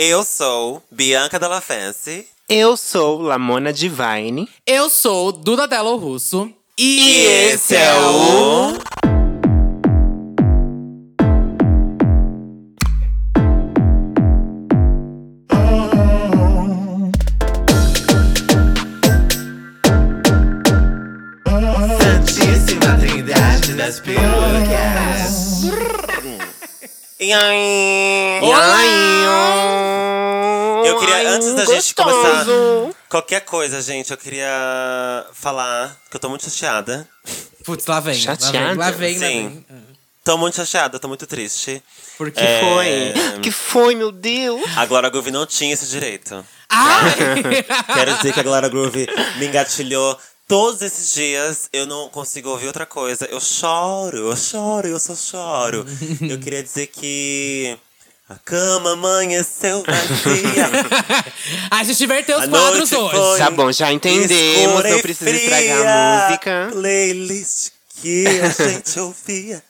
Eu sou Bianca Della Fancy. Eu sou Lamona Divine. Eu sou Duda Delo Russo. E esse é o. Santíssima Trindade das Perucas. E? E aí? Ai, antes da gente gostoso. começar qualquer coisa, gente, eu queria falar que eu tô muito chateada. Putz, lá vem. Chateada? Lá vem, lá Sim. vem. Tô muito chateada, tô muito triste. Por quê? É, Foi. Que foi, meu Deus? A Glória Groove não tinha esse direito. Ai! Quero dizer que a Glória Groove me engatilhou todos esses dias. Eu não consigo ouvir outra coisa. Eu choro, eu choro, eu só choro. eu queria dizer que. A cama amanheceu vazia. a gente inverteu os A quadros hoje. Tá bom, já entendemos, não precisa estragar a música. Playlist que a gente ouvia.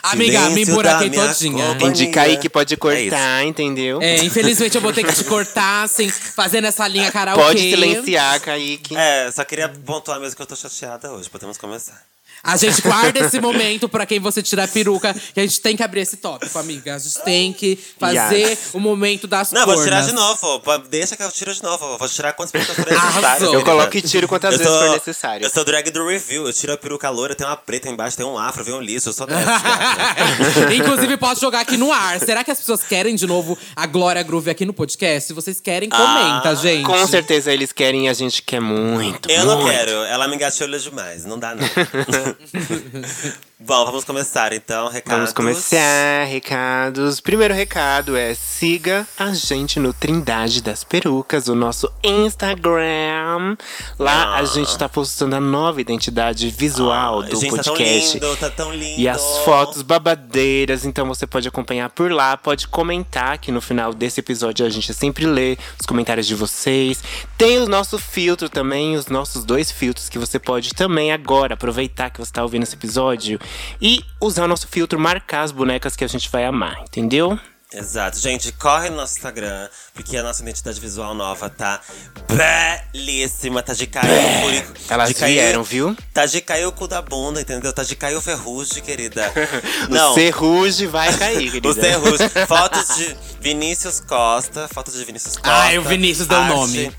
Amiga, me minha todinha. Indica aí que pode É cortar, entendeu? É, infelizmente eu vou ter que te cortar, assim, fazendo essa linha karaokê. Pode silenciar, Kaique. É, só queria pontuar mesmo que eu tô chateada hoje. Podemos começar. A gente guarda esse momento pra quem você tirar a peruca, que a gente tem que abrir esse tópico, amiga. A gente tem que fazer Yes. o momento das Não, cornas. vou tirar de novo. Deixa que eu tiro de novo. Vou tirar quantas perucas forem necessárias. Arrasou. Eu coloco e tiro quantas Eu vezes sou- for necessário. Eu sou drag do review. Eu tiro a peruca loura, tem uma preta embaixo, tem um afro, vem um liso. Eu sou dessa. gata. Inclusive, posso jogar aqui no ar. Será que as pessoas querem de novo a Glória Groove aqui no podcast? Se vocês querem, comenta, Ah, gente. Com certeza eles querem e a gente quer muito. eu não muito. quero. Ela me engatilhou demais. Não dá, não. Bom, vamos começar então. Recados. Vamos começar, recados. Primeiro recado é siga a gente no Trindade das Perucas, o nosso Instagram. Lá Ah. a gente tá postando a nova identidade visual do gente, podcast. tá tão lindo, tá tão lindo. E as fotos babadeiras, então você pode acompanhar por lá, pode comentar que no final desse episódio a gente sempre lê os comentários de vocês. Tem o nosso filtro também, os nossos dois filtros que você pode também agora aproveitar que você tá ouvindo esse episódio e usar o nosso filtro, marcar as bonecas que a gente vai amar, entendeu? Exato. Gente, corre no nosso Instagram, porque a nossa identidade visual nova tá belíssima. Tá de cair o furico. Elas de cair- vieram, viu? Tá de cair o cu da bunda, entendeu? Tá de cair o ferrugem, querida. O Não. serruge vai cair, querida. O Serrugem. Fotos de Vinícius Costa. Fotos de Vinícius Costa. Ai, o Vinícius deu Arte- nome.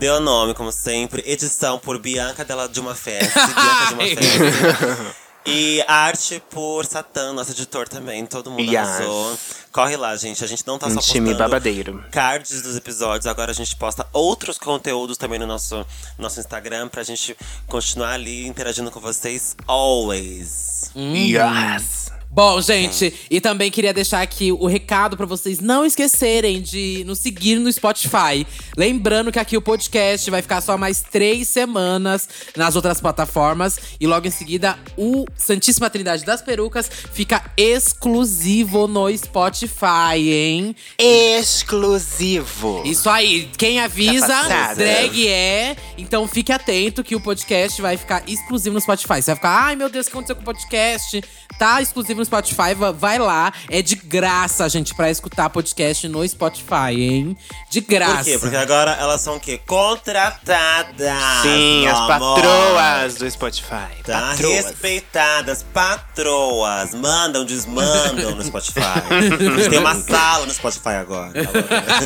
Deu nome, como sempre. Edição por Bianca dela de uma festa. Bianca. E arte por Satã, nosso editor também. Todo mundo Yes. arrasou. Corre lá, gente. A gente não tá Um só time postando babadeiro. cards dos episódios. Agora a gente posta outros conteúdos também no nosso, nosso Instagram pra gente continuar ali interagindo com vocês always. Yes! Bom, gente, e também queria deixar aqui o recado pra vocês não esquecerem de nos seguir no Spotify. Lembrando que aqui o podcast vai ficar só mais três semanas nas outras plataformas. E logo em seguida, o Santíssima Trindade das Perucas fica exclusivo no Spotify, hein? Exclusivo. Isso aí, quem avisa, passada. drag é. Então fique atento que o podcast vai ficar exclusivo no Spotify. Você vai ficar, ai meu Deus, o que aconteceu com o podcast? Tá exclusivo no Spotify, va- vai lá. É de graça, gente, pra escutar podcast no Spotify, hein? De graça. Por quê? Porque agora elas são o quê? Contratadas! Sim, as amor. patroas do Spotify. Tá? Patroas. Respeitadas, patroas. Mandam, desmandam no Spotify. A gente tem uma sala no Spotify agora.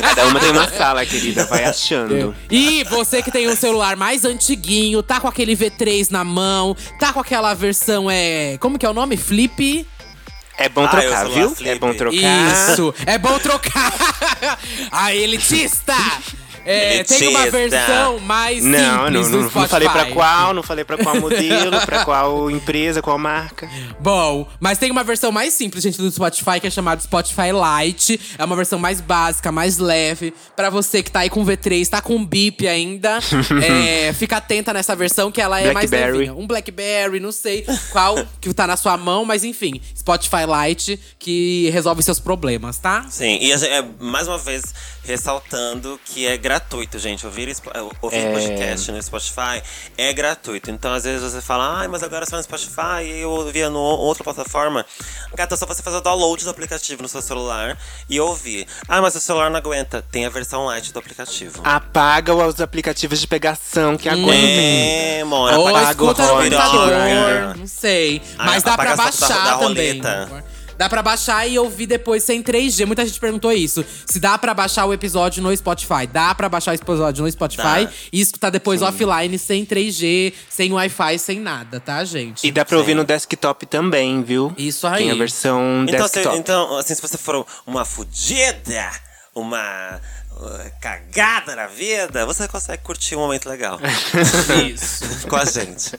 Cada uma tem uma sala, querida. Vai achando. E você que tem um celular mais antiguinho, tá com aquele V3 na mão, tá com aquela versão, é. Como que é o nome? Flip? É bom Ah, trocar, sou viu? É bom trocar. Isso, é bom trocar. A elitista. É, tem uma versão mais Não, simples não, do não, não falei pra qual, não falei pra qual modelo, pra qual empresa, qual marca. Bom, mas tem uma versão mais simples, gente, do Spotify, que é chamada Spotify Lite. É uma versão mais básica, mais leve. Pra você que tá aí com V3, tá com bip ainda. é, fica atenta nessa versão, que ela é mais Blackberry. levinha. Um Blackberry, não sei qual que tá na sua mão, mas enfim. Spotify Lite, que resolve seus problemas, tá? Sim, e a gente, é, mais uma vez ressaltando que é gratuito gratuito, gente. Ouvir, espo- ouvir É. podcast no Spotify é gratuito. Então, às vezes você fala, ai, mas agora só no Spotify e eu ouvia no outra plataforma. Gata, é só você fazer o download do aplicativo no seu celular e ouvir. Ah, mas o celular não aguenta. Tem a versão light do aplicativo. Apaga os aplicativos de pegação que aguentem. É, mora. Ou apaga escuta o no computador, não sei. Ah, Mas dá pra foto da- baixar da também. roleta. Dá pra baixar e ouvir depois sem 3G. Muita gente perguntou isso. Se dá pra baixar o episódio no Spotify. Dá pra baixar o episódio no Spotify Dá. e escutar depois offline, sem 3G, sem Wi-Fi, sem nada, tá, gente? E dá pra ouvir no desktop também, viu? Isso aí. Tem a versão Então, se, desktop. então, assim, se você for uma fudida, uma uh, cagada na vida, você consegue curtir um momento legal Isso. com a gente.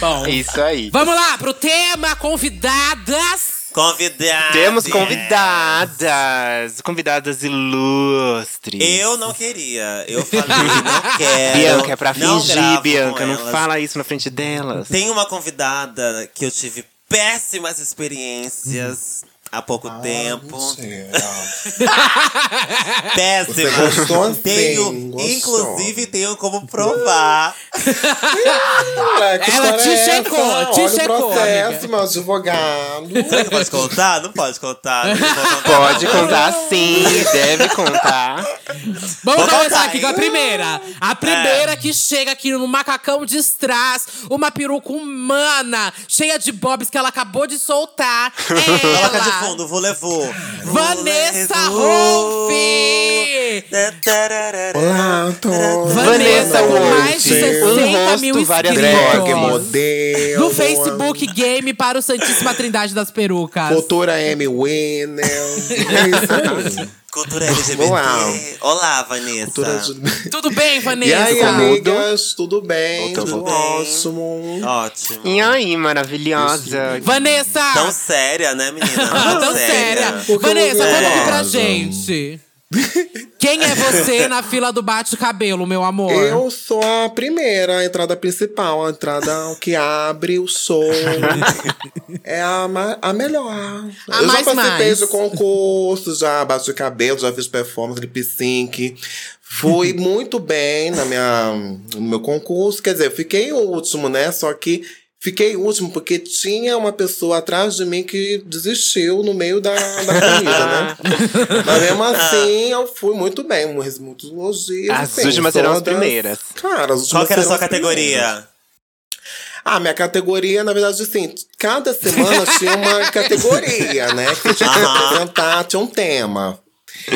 Bom, Isso aí. vamos lá pro tema convidadas. Convidado. Temos convidadas, convidadas ilustres. Eu não queria. Eu falei, não quero. Bianca, é pra fingir, Bianca. Não fala isso na frente delas. Tem uma convidada que eu tive péssimas experiências há pouco Ah, tempo. Você gostou Tenho, gostou. inclusive, tenho como provar. Ela te é checou, essa? te Olha checou, o processo, amiga. meu advogado. Será que pode contar? Não pode contar. Não contar, Pode não. contar sim, deve contar. Vamos Vou começar contar, aqui hein? com a primeira. A primeira que chega aqui no macacão de strass, uma peruca humana, cheia de bobs que ela acabou de soltar. É ela. Fundo, vou levou. Vanessa Rolfe! Olá, tô. Vanessa, com mais de Sim. 60 Um mil inscritos. No Facebook Game para o Santíssima Trindade das Perucas. Cultura M Winner. É isso aí. Cultura LGBT. Olá. Olá, Vanessa. Cultura. Tudo bem, E Vanessa? aí, amigas? Tudo bem? Tudo Tudo bem. ótimo. Ótimo. E aí, maravilhosa. Vanessa! Tão séria, né, menina? Tão séria. Porque Vanessa, conta aqui pra gente. Quem é você na fila do bate-cabelo, meu amor? Eu sou a primeira, a entrada principal, a entrada que abre o som. é a, a melhor. A eu mais, já participei mais. de concursos, já bati cabelo, já fiz performance, lip sync. Fui muito bem na minha, no meu concurso. Quer dizer, eu fiquei em último, né? Só que fiquei último porque tinha uma pessoa atrás de mim que desistiu no meio da, da corrida, né? Mas mesmo assim, eu fui muito bem. Muitos elogios. As assim, últimas serão as primeiras. Cara, as últimas Qual que era a sua as primeiras. categoria? Ah, minha categoria, na verdade, assim, cada semana tinha uma categoria, né? Que tinha que apresentar, tinha um tema.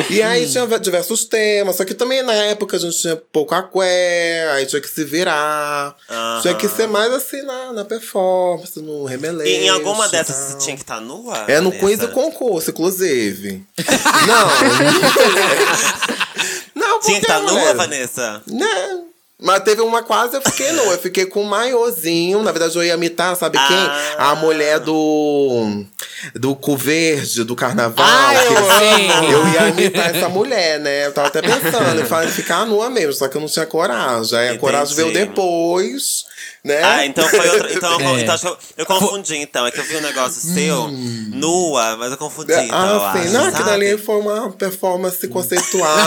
E aí tinha diversos temas, só que também na época a gente tinha pouco aqué, aí tinha que se virar. Aham. Tinha que ser mais assim na, na performance, no remeleixo. E em alguma dessas você tinha que estar nua? É no quiz e concurso, inclusive. Não. não, Tinha que estar porque, nua, mulher, Vanessa? né? Mas teve uma quase eu fiquei nua. Eu fiquei com um maiôzinho. Na verdade, eu ia imitar, sabe Ah. quem? A mulher do. Do cu verde, do carnaval. Ah, eu amo. eu ia imitar essa mulher, né? Eu tava até pensando em ficar nua mesmo, só que eu não tinha coragem. Aí a Entendi. coragem veio depois, né? Ah, então foi outra. Então, eu- É. então acho que eu, eu confundi, então. É que eu vi um negócio seu, nua, mas eu confundi, então. eu ah, sim. acho, Não, sabe? dali foi uma performance conceitual.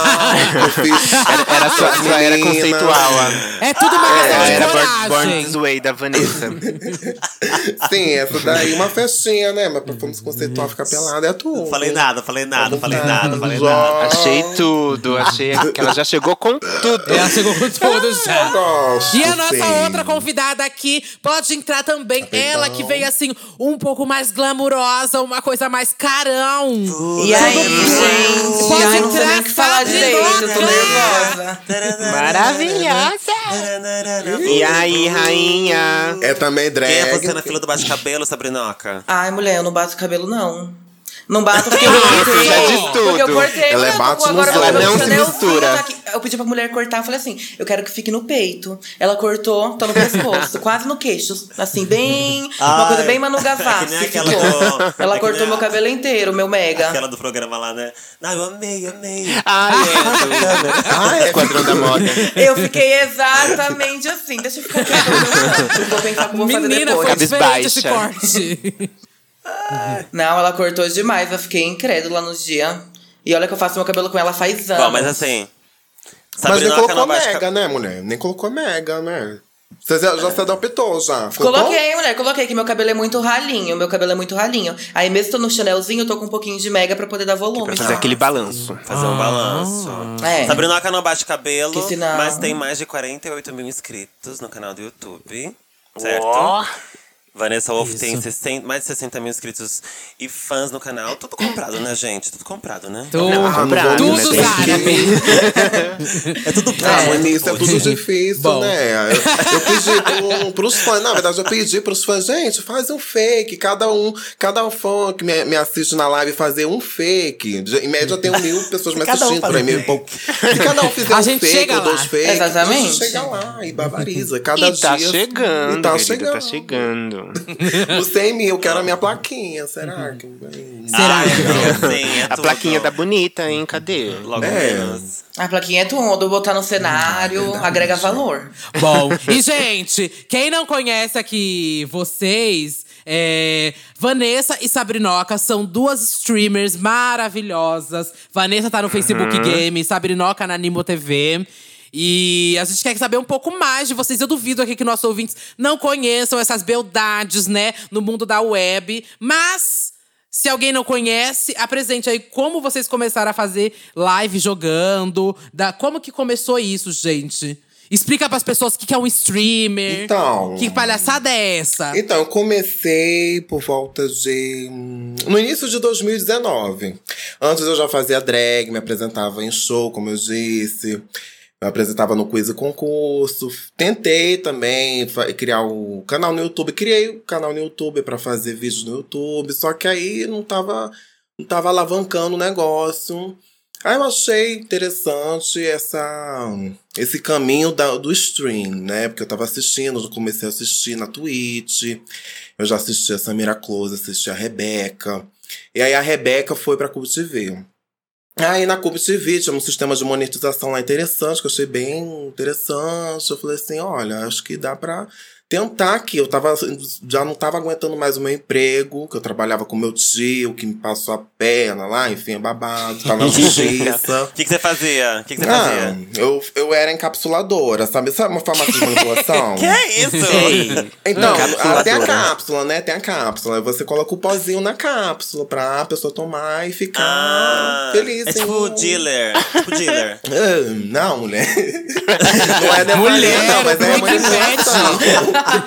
que eu fiz. Era, era sua, sua era conceitual. É tudo uma questão de era Born, coragem. Born This Way da Vanessa. Sim, essa daí, uma festinha, né? Uma performance conceitual ficar pelada é tudo. Não falei nada, falei nada, falei nada, falei nada. Achei tudo. Achei que ela já chegou com tudo. Ela chegou com tudo Eu já. gosto, E a nossa sim. outra convidada aqui pode entrar também. Tá Ela que veio assim, um pouco mais glamurosa, uma coisa mais carão. E aí, gente? Pode Ai, não sei nem o entrar, que falar Sabrina. direito, eu tô nervosa. Maravilhosa! E aí, rainha? É também drag. Quem é você na fila do bate-cabelo, Sabrinoca? Ai, mulher, eu não bato cabelo, não. Não bato porque eu cortei. já diz Porque eu tudo. cortei. Ela é nos cabelo olhos. Não se mistura. aqui. Eu pedi pra mulher cortar, eu falei assim, eu quero que fique no peito. Ela cortou, tá no pescoço, quase no queixo. Assim, bem… uma Ai, coisa bem Manu é Gavassi ficou. do- Ela é cortou meu a- cabelo inteiro, meu mega. Aquela do programa lá, né? Não, eu amei, amei. Ai, é. Ah, é. Esquadrão da moda. Eu fiquei exatamente assim. Deixa eu ficar eu Vou pensar como vou fazer Menina, depois. foi diferente esse Cabisbaixa. Não, ela cortou demais. Eu fiquei incrédula nos dias. E olha que eu faço meu cabelo com ela faz anos. Bom, mas assim, Mas Sabrina nem colocou mega, né, mulher? Nem colocou mega, né? Você já, já se adaptou, já? Ficou bom? Coloquei, mulher, coloquei que meu cabelo é muito ralinho, meu cabelo é muito ralinho. Aí mesmo tô no chanelzinho, eu tô com um pouquinho de mega pra poder dar volume. Pra fazer tá? aquele balanço. Fazer um balanço. É. Sabrina não bate cabelo, Que sinal. mas tem mais de 48 mil inscritos no canal do YouTube. Certo? Ó. Vanessa Wolf tem 60 mais de 60 mil inscritos e fãs no canal. Tudo comprado, né, gente? Tudo comprado, né? Tudo, comprado, tudo né? árabe. É tudo Ah, pra no início é tudo difícil, Bom. né? Eu, eu pedi pro, pros fãs, na verdade, eu pedi pros fãs, gente, faz um fake. Cada um, cada fã que me, me assiste na live fazer um fake. Em média, tem um mil pessoas me um assistindo faz por aí. um mil e fake. pouco. Se cada um fizer A um gente fake chega ou dois lá. fakes, a Exatamente. gente chega lá e barbariza. Cada E tá dia. chegando, E tá querida, chegando. tá chegando. Os 100 mil, eu quero a minha plaquinha. Será que vem? Será? Ai, amiga, sim, é A tudo. plaquinha da bonita, hein? Cadê? Logo É. menos. A plaquinha é tudo, botar no cenário, agrega valor. Bom, e gente, quem não conhece aqui vocês, é, Vanessa e Sabrinoca são duas streamers maravilhosas. Vanessa tá no Facebook Game, Sabrinoca na Animo TV. E a gente quer saber um pouco mais de vocês. Eu duvido aqui que nossos ouvintes não conheçam essas beldades, né, no mundo da web. Mas se alguém não conhece, apresente aí como vocês começaram a fazer live jogando. Da, como que começou isso, gente? Explica pras pessoas o que que é um streamer. Então. Que palhaçada é essa? Então, eu comecei por volta de. No início de 2019. Antes eu já fazia drag, me apresentava em show, como eu disse. Eu apresentava no quiz e concurso. Tentei também criar o canal no YouTube. Criei o canal no YouTube pra fazer vídeos no YouTube. Só que aí não tava, não tava alavancando o negócio. Aí eu achei interessante essa, esse caminho da, do stream, né? Porque eu tava assistindo, eu comecei a assistir na Twitch. Eu já assisti a Samira Close, assisti a Rebeca. E aí a Rebeca foi pra Cube Aí na Cube TV tinha um sistema de monetização lá interessante, que eu achei bem interessante. Eu falei assim, olha, acho que dá pra tentar aqui. Eu tava, já não tava aguentando mais o meu emprego, que eu trabalhava com meu tio, que me passou a perna lá, enfim, é babado, tava na justiça. O que, que você fazia? O que, que você Não, fazia? eu, eu era encapsuladora, sabe? Sabe uma farmácia de manipulação? Que é isso? Então, Encapsuladora. ah, tem a cápsula, né? Tem a cápsula. Você coloca o pozinho na cápsula pra pessoa tomar e ficar Ah, feliz. é tipo dealer. Tipo dealer. Ah, Não, mulher. Não é Mulher, mulher, não, mas é muito manipulação.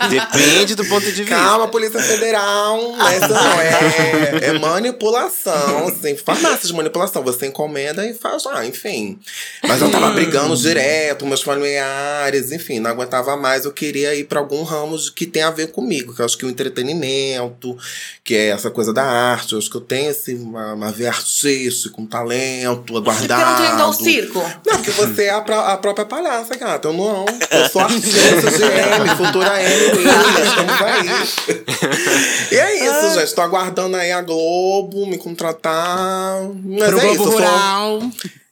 Depende do ponto de vista. Calma, Polícia Federal. Mas não, é, é manipulação, assim, farmácia de manipulação. Você encomenda e faz lá, enfim. Mas eu tava brigando direto, meus familiares, enfim, não aguentava mais. Eu queria ir pra algum ramo que tem a ver comigo, que eu acho que o entretenimento, que é essa coisa da arte. Eu acho que eu tenho, assim, uma, uma veia artística, um talento aguardado. não tem então circo? Não, porque você é a, a própria palhaça, gata. Eu não. Eu sou artista de M, futura M Williams, estamos aí. E é isso, gente. Tô aguardando aí a Globo me contratar. Mas Pro é isso. Globo sou- Rural.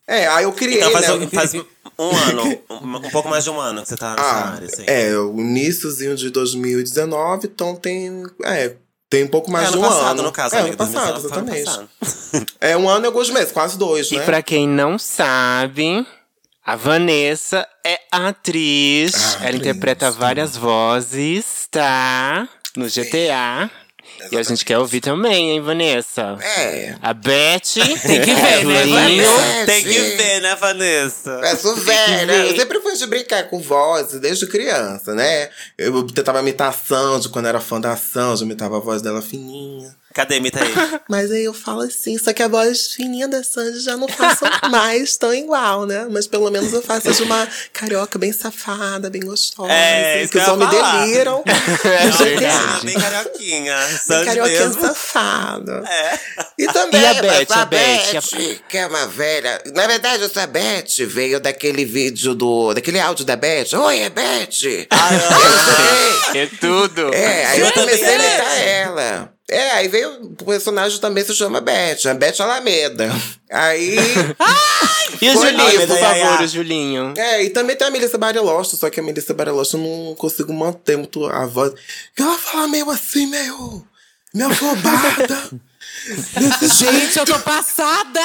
É, aí eu criei, Então faz, né? faz um ano, um, um pouco mais de um ano que você tá nessa Ah, área, assim. é, o iníciozinho de 2019, então tem. É, tem um pouco mais É, de ano um passado, ano. no caso, é, amiga, ano passado, 2019 foi ano exatamente. passado. É um ano e alguns meses, quase dois, E né? pra quem não sabe, a Vanessa é atriz. Ah, Ela interpreta várias vozes, tá? No GTA. E a gente quer ouvir também, hein, Vanessa? É. A Beth. Tem que ver, né, Julinho. Vanessa? Tem que ver, né, Vanessa? Velha, né? Eu sempre fui de brincar com voz desde criança, né? Eu tentava imitação de quando era fã da Sanji, eu imitava a voz dela fininha. Cadê? Imita aí. Mas aí eu falo assim, só que a voz fininha da Sanji já não faço mais tão igual, né? Mas pelo menos eu faço de uma carioca bem safada, bem gostosa. É, assim, isso que os homens deliram. É verdade. Bem carioquinha. Bem Sandy carioquinha mesmo. safada. É. E também E a Beth, a a Beth, Beth, que é uma velha. Na verdade, essa Beth veio daquele vídeo do. daquele áudio da Beth. Oi, é Beth! Eu sei. É tudo. É, aí eu Eu comecei a imitar ela. É, aí veio. O personagem também se chama Beth, a Beth Alameda. Aí. E o Julinho, por favor, o Julinho. É, e também tem a Melissa Bariloche, só que a Melissa Bariloche eu não consigo manter muito a voz. Ela fala meio assim, meio. meio afobada. Gente, eu tô passada!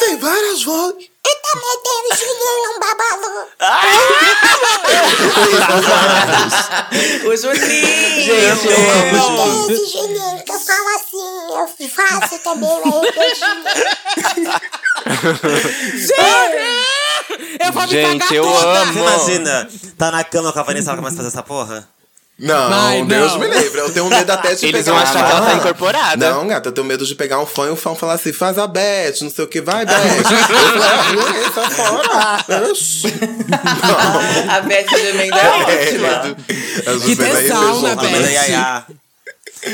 Tem várias vozes. Ai, meu Deus, Juninho, babalu. O Juninho! Gente, eu amo, gente. Deus, Juninho, que eu falo assim, eu faço também, mas eu Eu vou me Gente, cagar eu toda. amo. Você imagina, tá na cama com a Vanessa e ela começa a fazer essa porra? Não, Vai, Deus não. me livre. Eu tenho medo até de Eles pegar vão achar que ela tá Ah, incorporada. Não, gata, eu tenho medo de pegar um fã e o fã falar assim, faz a Beth, não sei o que, vai, Beth. eu falei, sai fora. Oxi. A Beth Gemenda é ótima. Às Que tesão, né, Beth?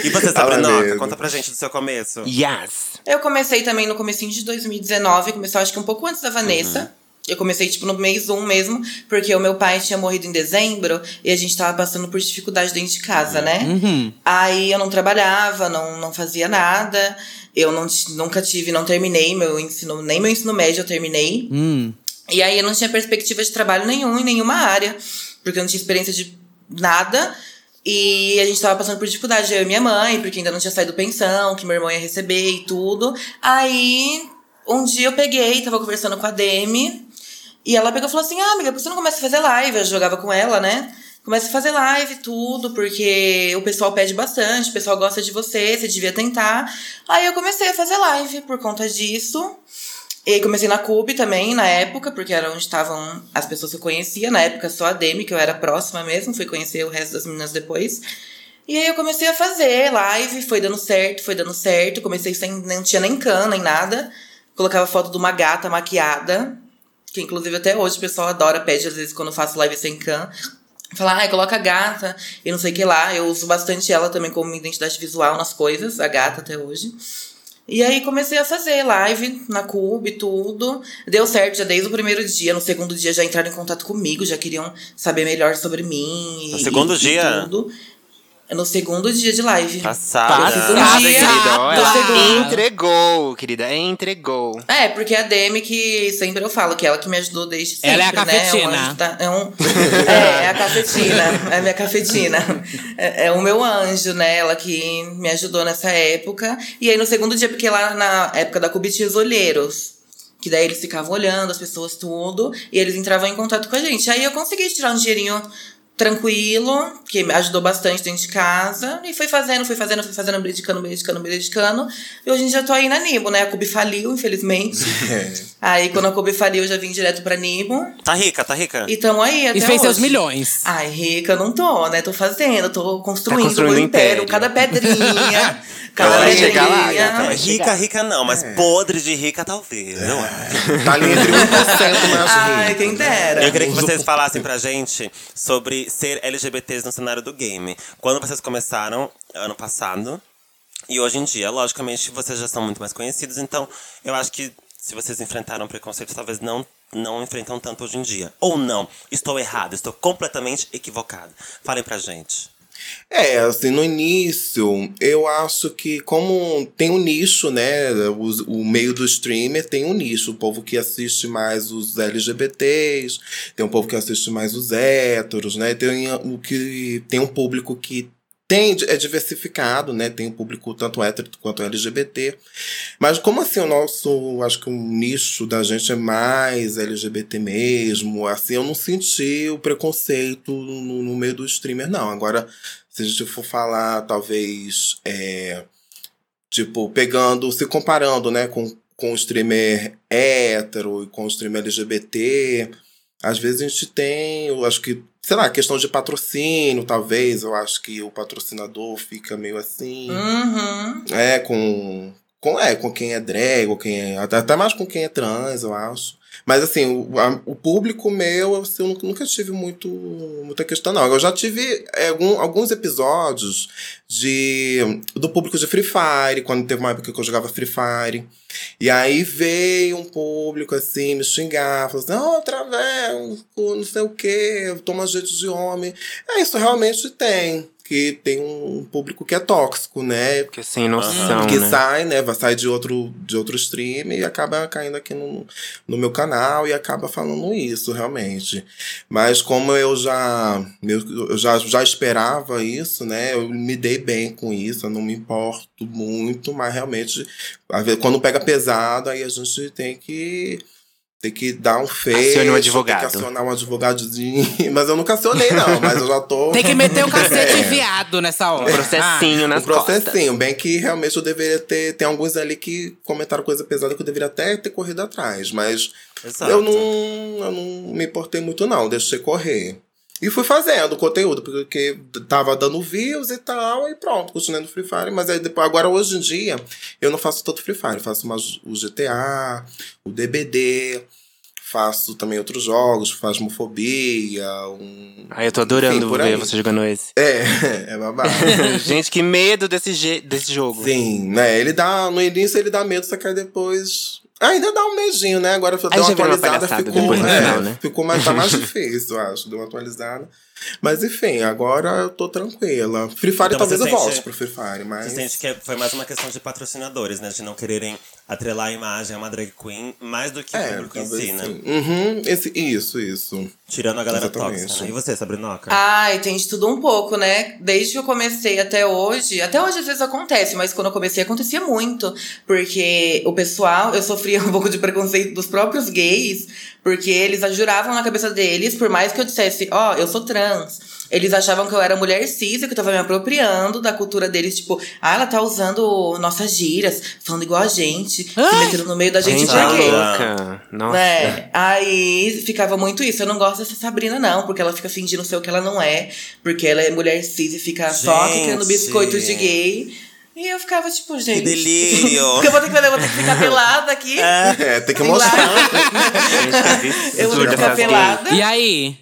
E você, Sabrinoca, amigo. conta pra gente do seu começo. Yes. Eu comecei também no comecinho de 2019, comecei acho que um pouco antes da Vanessa. Eu comecei, tipo, no mês 1 mesmo, porque o meu pai tinha morrido em dezembro e a gente tava passando por dificuldade dentro de casa, né? Aí eu não trabalhava, não, não fazia nada. Eu não, nunca tive, não terminei meu ensino, nem meu ensino médio eu terminei. Hum. E aí eu não tinha perspectiva de trabalho nenhum em nenhuma área, porque eu não tinha experiência de nada. E a gente tava passando por dificuldade, eu e minha mãe, porque ainda não tinha saído pensão, que meu irmão ia receber e tudo. Aí, um dia eu peguei, tava conversando com a Demi, e ela pegou e falou assim: Ah, amiga, por que você não começa a fazer live? Eu jogava com ela, né? Começa a fazer live, tudo, porque o pessoal pede bastante, o pessoal gosta de você, você devia tentar. Aí eu comecei a fazer live por conta disso. E comecei na Cube também, na época, porque era onde estavam as pessoas que eu conhecia. Na época só a Demi, que eu era próxima mesmo, fui conhecer o resto das meninas depois. E aí eu comecei a fazer live, foi dando certo, foi dando certo. Comecei sem, não tinha nem cana, nem nada. Colocava foto de uma gata maquiada, que inclusive até hoje o pessoal adora, pede às vezes quando eu faço live sem can. Fala, ai, coloca a gata e não sei o que lá. Eu uso bastante ela também como identidade visual nas coisas, a gata até hoje. E aí comecei a fazer live na Cube, tudo. Deu certo já desde o primeiro dia. No segundo dia já entraram em contato comigo, já queriam saber melhor sobre mim. No e- segundo e dia? tudo. No segundo dia de live. Passada. Passada. Passada, dia, querida. Segundo. entregou, querida. Entregou. É, porque a Demi que sempre eu falo que ela que me ajudou desde sempre, Ela é a né? É, um cafetina. anjo da- é, um, é, é a cafetina. É a minha cafetina. É, é o meu anjo, né? Ela que me ajudou nessa época. E aí no segundo dia, porque lá na época da Cubi tinha os olheiros. Que daí eles ficavam olhando as pessoas tudo. E eles entravam em contato com a gente. Aí eu consegui tirar um dinheirinho tranquilo, que me ajudou bastante dentro de casa. E fui fazendo, fui fazendo, fui fazendo, medicando, medicando, medicando. E hoje em dia eu tô aí na Nibo, né? A Cubi faliu, infelizmente. Aí quando a Kobe faliu, eu já vim direto pra Nibo. Tá rica, tá rica? E tamo aí até E fez seus hoje. milhões. Ai, rica, eu não tô, né? Tô fazendo, tô construindo, Tá construindo meu um império. império. Cada pedrinha, cada Vai pedrinha. chegar lá, vai rica, rica não, mas podre de rica talvez, não é? Tá ali entre 1% mais Ai, rico. quem dera. Eu queria que vocês falassem pra gente sobre ser LGBTs no cenário do game. Quando vocês começaram, ano passado, e hoje em dia, logicamente, vocês já são muito mais conhecidos, então eu acho que se vocês enfrentaram preconceito, talvez não, não enfrentam tanto hoje em dia. Ou não, estou errado, estou completamente equivocado. Falem pra gente. É, assim, no início, eu acho que como tem um nicho, né? O, o meio do streamer tem um nicho. O povo que assiste mais os LGBTs, tem um povo que assiste mais os héteros, né? Tem o que tem um público que tem, é diversificado, né? Tem um público tanto hétero quanto LGBT. Mas como assim o nosso, acho que o nicho da gente é mais LGBT mesmo, assim, eu não senti o preconceito no, no meio do streamer, não. Agora, se a gente for falar, talvez, é, tipo, pegando, se comparando, né, com, com o streamer hétero e com o streamer LGBT, às vezes a gente tem, eu acho que, sei lá, questão de patrocínio, talvez, eu acho que o patrocinador fica meio assim. Uhum. É, com. Com, é, com quem é drag, ou quem é. Até, até mais com quem é trans, eu acho. Mas assim, o, a- o público meu, assim, eu nunca, tive muito, muita questão, não. Eu já tive é, algum- alguns episódios de, do público de Free Fire, quando teve uma época que eu jogava Free Fire. E aí veio um público assim, me xingar, falou assim, oh, outra vez, não sei o quê, toma jeito de homem. É, isso realmente tem. Que tem um público que é tóxico, né? Porque sem noção, que né? sai, né? Vai sair de outro, de outro stream e acaba caindo aqui no, no meu canal e acaba falando isso, realmente. Mas como eu já, eu já, já esperava isso, né? Eu me dei bem com isso, eu não me importo muito, mas realmente, quando pega pesado, aí a gente tem que Tem que dar um fecho. Acione um Tem advogado. que acionar um advogadinho. Mas eu nunca acionei, não. Mas eu já tô. Tem que meter o cacete É. viado nessa hora. Um processinho nas O processinho, costas. bem que realmente eu deveria ter. Tem alguns ali que comentaram coisa pesada que eu deveria até ter corrido atrás, mas Exato. eu não, eu não me importei muito, não, deixei correr. E fui fazendo conteúdo, porque tava dando views e tal, e pronto, continuei no Free Fire. Mas aí depois, agora hoje em dia, eu não faço tanto Free Fire, faço mais o GTA, o DBD, faço também outros jogos, Fasmofobia, um. Ai, eu tô adorando Enfim, ver aí. você jogando esse. É, é babado. Gente, que medo desse, desse jogo. Sim, né? Ele dá. No início ele dá medo, só que aí depois. Ainda dá um medinho, né? Agora deu uma atualizada, ficou. depois é, final, né? Ficou mais, tá mais difícil, eu acho. Deu uma atualizada. Mas enfim, agora eu tô tranquila. Free Fire Então talvez eu sente- volte pro Free Fire, mas. Você sente que foi mais uma questão de patrocinadores, né? De não quererem atrelar a imagem a uma drag queen mais do que o É, público em si, né? Uhum, esse, isso, isso. Tirando a galera Exatamente. tóxica. né? E você, Sabrinoca? Ai, tem de tudo um pouco, né? Desde que eu comecei até hoje, até hoje às vezes acontece, mas quando eu comecei acontecia muito. Porque o pessoal, eu sofria um pouco de preconceito dos próprios gays, porque eles juravam na cabeça deles, por mais que eu dissesse, ó, eu sou trans. Eles achavam que eu era mulher cis e que eu tava me apropriando da cultura deles, tipo, ah, ela tá usando nossas gírias, falando igual a gente, se Ai! metendo no meio da gente, Gente, por quê? louca. Nossa. Né? Aí ficava muito isso. Eu não gosto dessa Sabrina, não, porque ela fica fingindo ser o que ela não é. Porque ela é mulher cis e fica só Gente. querendo biscoito de gay. E eu ficava tipo, gente. delírio! Porque eu vou ter que, eu vou ter que ficar pelada aqui. É, tem que mostrar. Que Eu vou ter que ficar pelada. E aí?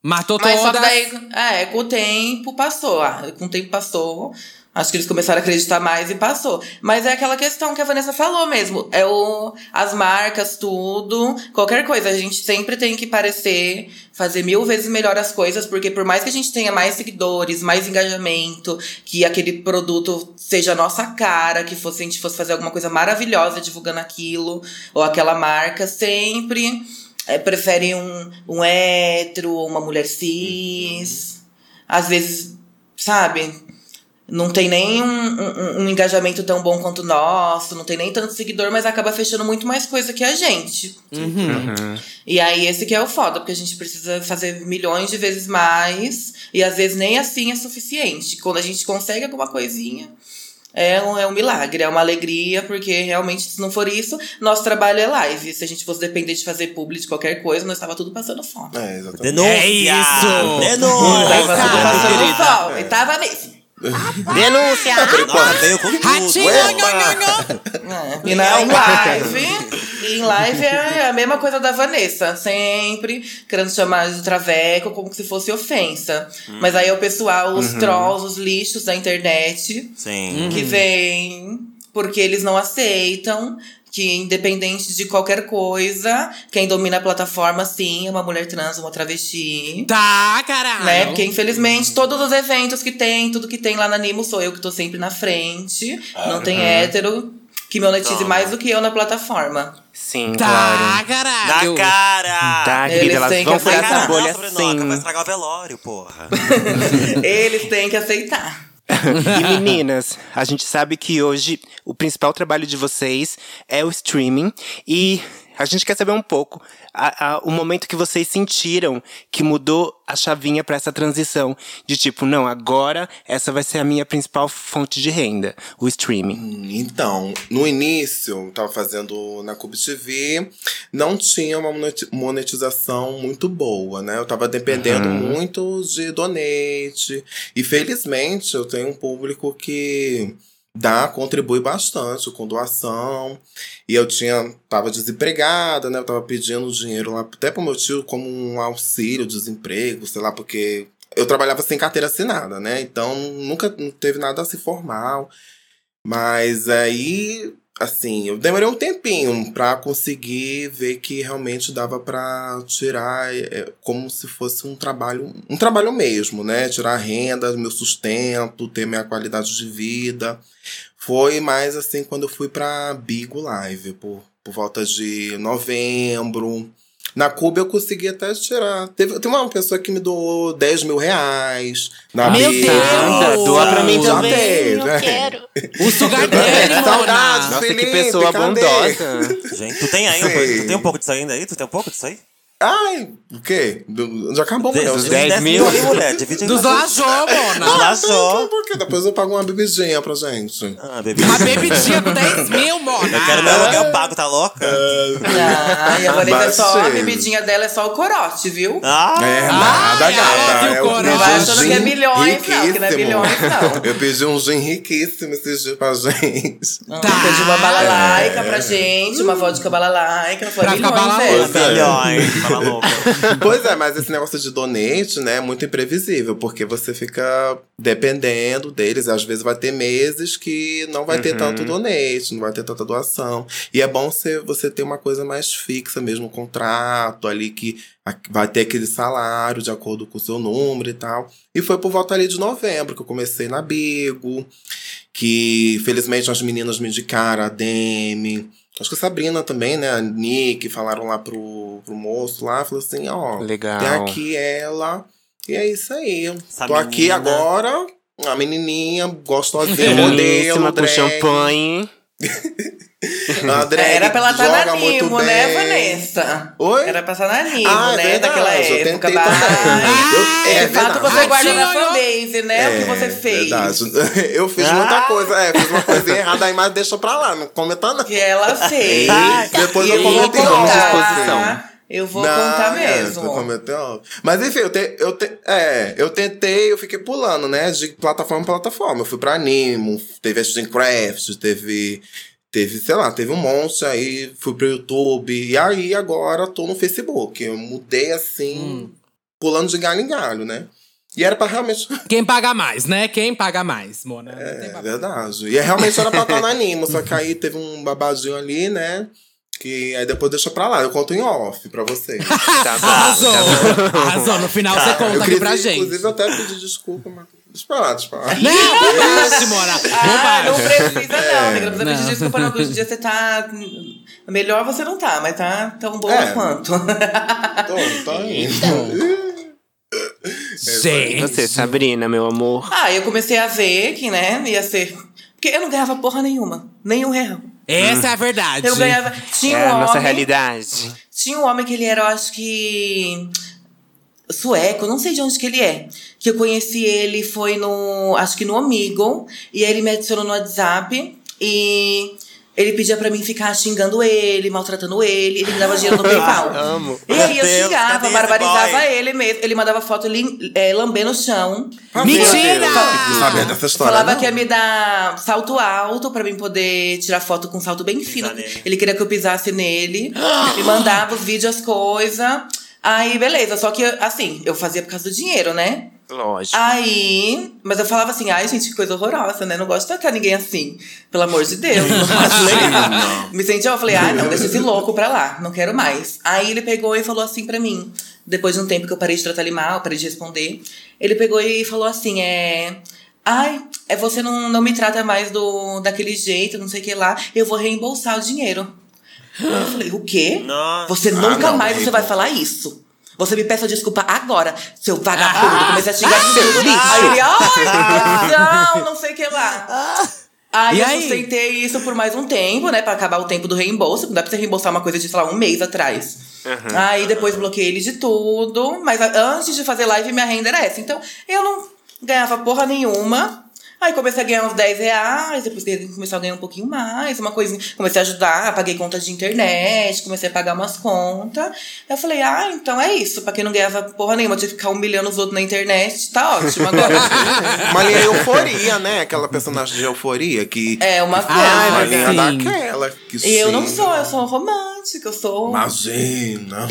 Matou Mas só que todas. daí, é, com o tempo passou. Ah, com o tempo passou. Acho que eles começaram a acreditar mais e passou. Mas é aquela questão que a Vanessa falou mesmo. É o, as marcas, tudo. Qualquer coisa. A gente sempre tem que parecer, fazer mil vezes melhor as coisas. Porque por mais que a gente tenha mais seguidores, mais engajamento, que aquele produto seja a nossa cara, que fosse, a gente fosse fazer alguma coisa maravilhosa divulgando aquilo, ou aquela marca, sempre é, prefere um, um hétero ou uma mulher cis. Às vezes, sabe? Não tem nem um, um- um engajamento tão bom quanto o nosso, não tem nem tanto seguidor, mas acaba fechando muito mais coisa que a gente. Uhum. E aí, esse que é o foda, porque a gente precisa fazer milhões de vezes mais, e às vezes nem assim é suficiente. Quando a gente consegue alguma coisinha, é um, é um milagre, é uma alegria, porque realmente, se não for isso, nosso trabalho é live. Se a gente fosse depender de fazer publi de qualquer coisa, nós estava tudo passando fome. É, exatamente. Denúncia! É isso! Denúncia! Tava tudo passando fome, tava mesmo. Denúncia! Nossa, veio com tudo. Ratinho! Nho. É, e na, em live, em live é a mesma coisa da Vanessa. Sempre querendo chamar de traveco como se fosse ofensa. Mas aí é o pessoal, os trolls, os lixos da internet, Sim. que vêm porque eles não aceitam que, independente de qualquer coisa, quem domina a plataforma, sim, é uma mulher trans, uma travesti. Tá, caralho. Né? Porque, infelizmente, todos os eventos que tem, tudo que tem lá na Nimo, sou eu que tô sempre na frente. Não tem hétero que monetize Toma. mais do que eu na plataforma. Sim, Tá, claro. caralho. Na cara! Tá, Eles querida, elas têm vão que furar aceitar. essa bolha não, Sabrinoca, vai estragar o velório, porra. Eles têm que aceitar. E meninas, a gente sabe que hoje o principal trabalho de vocês é o streaming e a gente quer saber um pouco a- a- o momento que vocês sentiram que mudou a chavinha pra essa transição de tipo, não, agora essa vai ser a minha principal fonte de renda, o streaming. Então, no início, eu tava fazendo na Cube TV, não tinha uma moneti- monetização muito boa, né? Eu tava dependendo muito de donate. E felizmente eu tenho um público que dá, contribui bastante com doação. E eu tinha, tava desempregada, né? Eu tava pedindo dinheiro lá até pro meu tio como um auxílio, desemprego, sei lá, porque eu trabalhava sem carteira assinada, né? Então nunca teve nada assim formal. Mas aí, assim, eu demorei um tempinho pra conseguir ver que realmente dava pra tirar é, como se fosse um trabalho, um trabalho mesmo, né? Tirar a renda, meu sustento, ter minha qualidade de vida. Foi mais assim quando eu fui pra Bigo Live, por, por volta de novembro. Na Cuba eu consegui até tirar. Teve, tem uma pessoa que me doou 10 mil reais. Na Meu. Deus! Doa pra mim Já também. teve, Eu né? quero. O sugar daddy, Saudades. Nossa, que Felipe, pessoa cadê? bondosa. Gente, tu tem aí, um, Sei. tu tem um pouco disso ainda aí? Tu tem um pouco disso aí? Ai, o quê? Do- já acabou, mulher. Dos Os 10 mil? aí, mulher. Divide Dos com a gente. lajô, Mona. Lajô. Por quê? Depois eu pago uma bebidinha pra gente. Ah, bebê. Uma bebidinha com 10 mil, Mona. Eu quero meu aluguel pago, tá louca? Ah, e a Vanessa é só, a bebidinha dela é só o corote, viu? Ah, É nada, Ai, gata. ai, Eu viu, pedi Não um vai achando que é milhões, não, que não é milhões, não. Eu pedi um gin riquíssimo esses dias pra gente. Ah, Tá. Pedi uma balalaica pra gente, uma vodka balalaica. Foi Pra ficar essa. milhões. Fala louca. Pois é, mas esse negócio de donate, né, é muito imprevisível, porque você fica dependendo deles. Às vezes vai ter meses que não vai ter tanto donate, não vai ter tanta doação. E é bom você, você ter uma coisa mais fixa mesmo, um contrato ali que vai ter aquele salário de acordo com o seu número e tal. E foi por volta ali de novembro que eu comecei na Bigo, que felizmente as meninas me indicaram, a Demi. Acho que a Sabrina também, né? A Nick, falaram lá pro, pro moço lá, falou assim, ó, Legal. tem aqui ela. E é isso aí. Essa Tô aqui menina. agora, a menininha, gostosinha, modelo, do drag. champanhe. A drag Era pra ela estar joga na Nimo, né, Vanessa? Oi? Era pra estar na Nimo, Ah, é né? verdade, Daquela eu época. tentei Bah. também. Eu- é de fato, você guarda na fanbase, né? o que você fez. Verdade. Eu fiz muita coisa, é, fiz uma coisinha errada aí, mas deixa pra lá, não comenta não. Que ela fez. Depois e eu comentei contar. disposição. Eu vou Não, contar é, mesmo. comentou. Mas enfim, eu, te, eu, te, é, eu tentei, eu fiquei pulando, né? De plataforma em plataforma. Eu fui pra Animo, teve a Steamcraft, teve. Teve, sei lá, teve um monte aí, fui pro YouTube. E aí agora tô no Facebook. Eu mudei assim, pulando de galho em galho, né? E era pra realmente. Quem paga mais, né? Quem paga mais, Mona. É verdade. E realmente era pra estar na Animo, só que aí teve um babadinho ali, né? Que aí depois deixa pra lá. Eu conto em off pra vocês. Tá bom. Arrasou. tá bom. Arrasou. No final você conta eu aqui pra gente. inclusive, eu até pedi desculpa, mas. Pra lá. Não, bobagem, Mona. Ah, não precisa não, amiga. Não precisa Não. pedir desculpa não, que hoje em dia você tá... Melhor você não tá, mas tá tão boa É. quanto. Tô, tô indo. E Gente. você, Sabrina, meu amor? ah, eu comecei a ver que, né, ia ser... Porque eu não ganhava porra nenhuma. Nenhum real. Essa é a verdade. Eu ganhava... Tinha É um a nossa homem... realidade. Tinha um homem que ele era, eu acho que. Sueco, não sei de onde que ele é. Que eu conheci ele foi no. Acho que no Omegle. E aí ele me adicionou no WhatsApp. E ele pedia pra mim ficar xingando ele, maltratando ele. Ele me dava dinheiro no PayPal. Amo. E aí eu Deus, xingava, barbarizava ele mesmo. Ele mandava foto ele, é, lambendo o chão. Mentira! Não sabia dessa história. Falava não. que ia me dar salto alto pra mim poder tirar foto com salto bem fino. Ele queria que eu pisasse nele. me mandava os vídeos, as coisas. Aí, beleza. Só que, assim, eu fazia por causa do dinheiro, né? Lógico. Aí, mas eu falava assim, ai, gente, que coisa horrorosa, né? Não gosto de tratar ninguém assim. Pelo amor de Deus, não acho legal. Me senti, eu falei, ai, não, deixa esse louco pra lá, não quero mais. Aí ele pegou e falou assim pra mim, depois de um tempo que eu parei de tratar ele mal, parei de responder, ele pegou e falou assim, é. Ai, é, você não, não me trata mais do, daquele jeito, não sei o que lá, eu vou reembolsar o dinheiro. Eu falei, o quê? Nossa. Você nunca não, mais você vai falar isso. Você me peça desculpa agora, seu vagabundo. Comecei a xingar de tudo. Aí ele, ai, não, não sei o que lá. Aí E eu aí? sustentei isso por mais um tempo, né? Pra acabar o tempo do reembolso. Não dá pra você reembolsar uma coisa de, sei lá, um mês atrás. Aí depois bloqueei ele de tudo. Mas antes de fazer live, minha renda era essa. Então, eu não ganhava porra nenhuma. Aí comecei a ganhar uns 10 reais, depois comecei a ganhar um pouquinho mais, uma coisinha. Comecei a ajudar, paguei conta de internet, comecei a pagar umas contas. Eu falei, ah, então é isso. Pra quem não ganhava porra nenhuma, tinha que ficar humilhando os outros na internet, tá ótimo agora. Uma linha euforia, né? Aquela personagem de euforia que. é uma coisa. Ah, uma mas linha sim. daquela. Que E eu não sim. sou, eu sou romântica, eu sou. Imagina.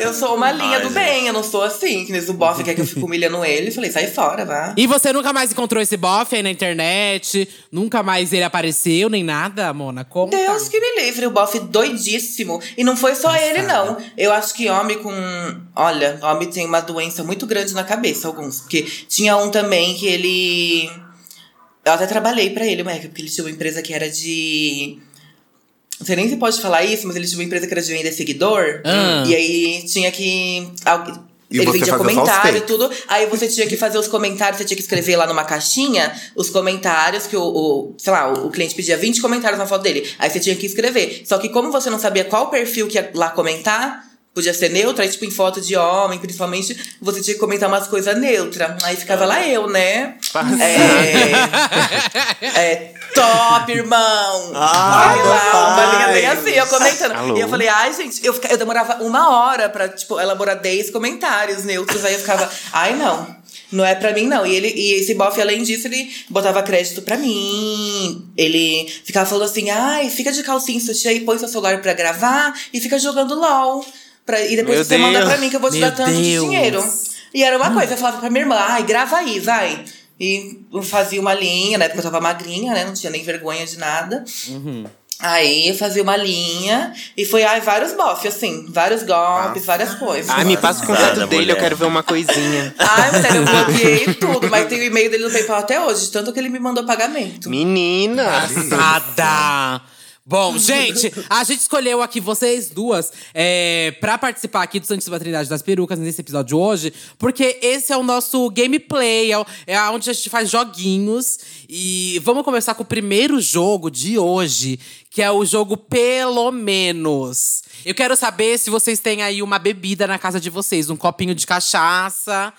Eu sou uma linha Ai, do gente. bem, eu não sou assim, que nem o bofe quer que eu fique humilhando ele. Eu falei, sai fora, vá. E você nunca mais encontrou esse bofe aí na internet? Nunca mais ele apareceu, nem nada, Mona? Conta. Deus que me livre, o bofe doidíssimo. E não foi só ele, não. Eu acho que homem com. Olha, homem tem uma doença muito grande na cabeça, alguns. Porque tinha um também que ele. Eu até trabalhei pra ele, uma época, porque ele tinha uma empresa que era de. Não sei nem se pode falar isso, mas ele tinha uma empresa que era de vender seguidor. Ah. E aí tinha que. E ele vendia comentário e tudo. Aí você tinha que fazer os comentários, você tinha que escrever lá numa caixinha os comentários que o, o- sei lá, o, o cliente pedia 20 comentários na foto dele. Aí você tinha que escrever. Só que como você não sabia qual perfil que ia lá comentar, podia ser neutra, aí tipo em foto de homem, principalmente, você tinha que comentar umas coisas neutras. Aí ficava lá eu, né? É, é top, irmão! Ai, Ai, meu lá, bem assim, eu comentando. Alô? E eu falei, ai, gente, eu, eu demorava uma hora pra, tipo, elaborar 10 comentários neutros. Aí eu ficava, ai, não. Não é pra mim, não. E, ele, e esse bofe, além disso, ele botava crédito pra mim. Ele ficava falando assim, ai, fica de calcinha sutiã e põe seu celular pra gravar e fica jogando LOL. Pra, e depois Meu você manda Deus. pra mim que eu vou te Meu dar tanto de Deus. dinheiro. E era uma coisa, eu falava pra minha irmã, ai, grava aí, vai. E fazia uma linha, na época eu tava magrinha, né? Não tinha nem vergonha de nada. Aí eu fazia uma linha e foi ai, vários bofs, assim, vários golpes, várias coisas. Ai, me passa o contato dele, eu mulher. quero ver uma coisinha. Ai, mulher, eu bloqueei tudo, mas tem o e-mail dele no PayPal até hoje, tanto que ele me mandou pagamento. Menina! Passada! Bom, gente, a gente escolheu aqui vocês duas é, pra participar aqui do Santíssima Trindade das Perucas nesse episódio hoje, porque esse é o nosso gameplay, é, é onde a gente faz joguinhos. E vamos começar com o primeiro jogo de hoje, que é o jogo Pelo Menos. Eu quero saber se vocês têm aí uma bebida na casa de vocês, um copinho de cachaça.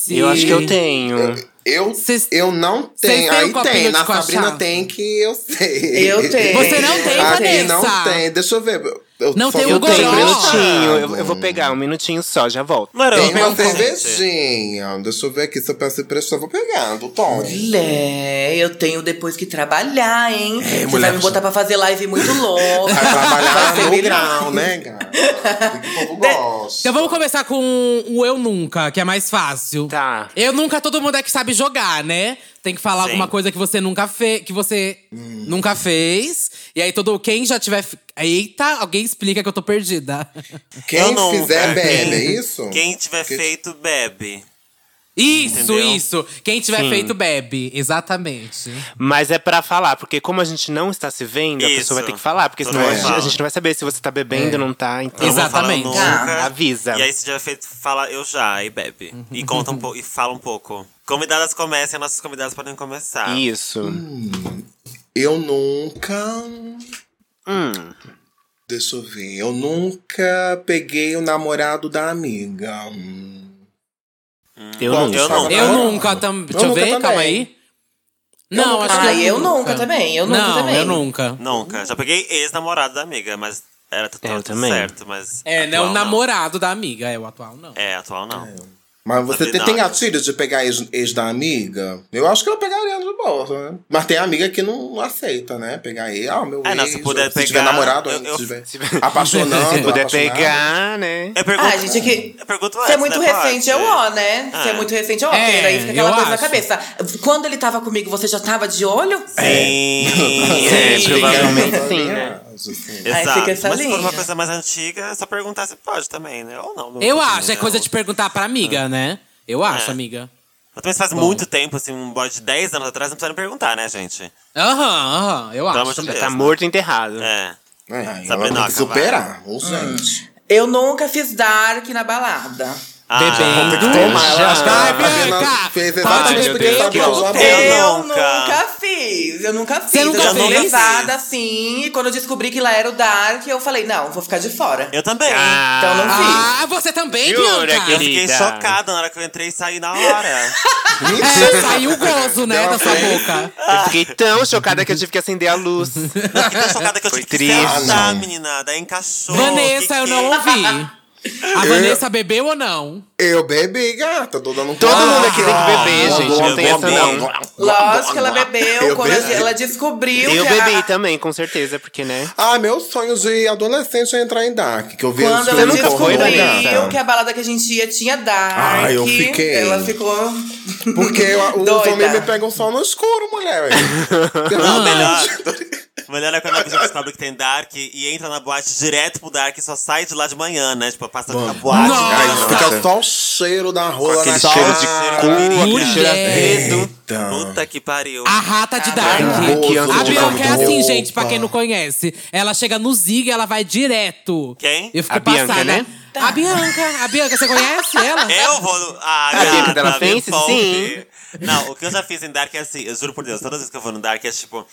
Se- Eu acho que eu tenho. Eu, Cês- eu não tenho. um Aí copinho tem. Na? Sabrina tem que eu sei. Eu tenho. Você não tem, Aqui Vanessa? não tem. Deixa eu ver. Eu Não tem Eu tenho um minutinho. Eu, eu vou pegar um minutinho só, já volto. Tem uma cervejinha. Deixa eu ver aqui se eu peço eu vou pegando. Tom. Mulher, eu tenho depois que trabalhar, hein? Você mulher, vai me botar pra fazer live muito louca. Vai trabalhar no grau, né, gata? Que o povo gosta. Então vamos começar com o Eu Nunca, que é mais fácil. Tá. Eu nunca, todo mundo é que sabe jogar, né? Tem que falar Sim. alguma coisa que você nunca fez, que você nunca fez. E aí todo quem já tiver, eita, alguém explica que eu tô perdida. Quem nunca. fizer bebe, é isso? Quem tiver feito, bebe. Isso, Entendeu? isso. Quem tiver Sim. feito bebe, exatamente. Mas é pra falar, porque como a gente não está se vendo, a Isso. pessoa vai ter que falar, porque senão a gente, fala. a gente não vai saber se você tá bebendo ou não tá. Então, Exatamente. nunca. Avisa. E aí, se tiver feito, fala eu já e bebe. E conta um pouco, e fala um pouco. Convidadas comecem, nossos convidados podem começar. Isso. Eu nunca. Hum. Deixa eu ver. Eu nunca peguei o namorado da amiga. Hum. Eu Bom, não. eu não. Eu nunca também. Deixa eu nunca ver, também. calma aí. Não, acho que Ah, eu nunca também, eu nunca não, também. eu nunca. Nunca. Já peguei ex-namorado da amiga, mas era Eu também. certo, mas. É, não, atual o namorado da amiga, é o atual não. É, atual não. Mas você tem, tem gatilho de pegar ex, ex da amiga? Eu acho que eu pegaria de boa, né? Mas tem amiga que não aceita, né? Pegar ex, ah, meu É, não, ex. se puder tiver pegar, namorado, eu- se eu- tiver se- apaixonando. Se puder pegar, né? Eu pergunto. Ah, gente, que. Eu pergunto Se é antes, muito né, recente, é o ó, né? Se é muito recente, é o ó. É, porque daí fica aquela coisa na acho. cabeça. Quando ele tava comigo, você já tava de olho? Sim. É, Sim. provavelmente sim, né? Assim. Aí Exato. fica essa Mas se for uma linha. coisa mais antiga, é só perguntar se pode também, né? Ou não. não Eu acho, é né? coisa de perguntar pra amiga, né? Eu acho, É. amiga. Mas também se faz muito tempo, assim, um boy de 10 anos atrás, não precisa nem perguntar, né, gente? Aham, aham, eu acho. também. Deus. Tá morto e enterrado. É. É, ela Sabrina, tem que superar, Hum. urgente. Eu nunca fiz dark na balada. Ah, Bebendo. Tomar, eu acho que Vai, a Sabrina Bianca! fez exatamente porque eu já nunca. fiz, eu nunca fiz. Você nunca eu já fui levada assim, e quando eu descobri que lá era o Dark, eu falei, não, vou ficar de fora. Eu também. Então não fiz. Ah, você também, Jura, Bianca? Eu fiquei querida? chocada na hora que eu entrei e saí na hora. É, saiu o gozo, né, da sua boca. Eu fiquei tão chocada que eu tive que acender a luz. Eu fiquei tão chocada que eu Foi tive triste. que Ah, não. menina. Daí encaixou. Vanessa, que eu que- não ouvi. A Vanessa bebeu ou não? Eu bebi, gata, tô dando um Todo mundo aqui tem que beber, Ah, gente. Não tem eu essa, não. Lógico que ela bebeu Eu quando bebi. ela descobriu Eu que a- bebi também, com certeza, porque, né? Ah, meu sonho de adolescente é entrar em Dark, que eu vi Quando ela descobriu que a balada que a gente ia tinha Dark. Ah, eu fiquei. Ela ficou. Porque eu- os homens me pegam só no escuro, mulher. Não, Ah. melhor. Melhor é quando a pessoa descobre que tem Dark e entra na boate direto pro Dark e só sai de lá de manhã, né? Tipo, passa a boate. Nossa! Aí né? fica só o cheiro da rola Aquele na Só cheiro de cheiro cu, aquele cheiro azedo. Puta que pariu. A rata de Dark. Que A Bianca é assim, gente, pra quem não conhece. Ela chega no Zig e ela vai direto. Quem? Eu fico A Bianca, passada. né? A Bianca. A Bianca, você conhece ela? Eu vou. Ah, A Bianca Fence? poupe. Sim. Não, o que eu já fiz em Dark é assim, eu juro por Deus, todas as vezes que eu vou no Dark é tipo,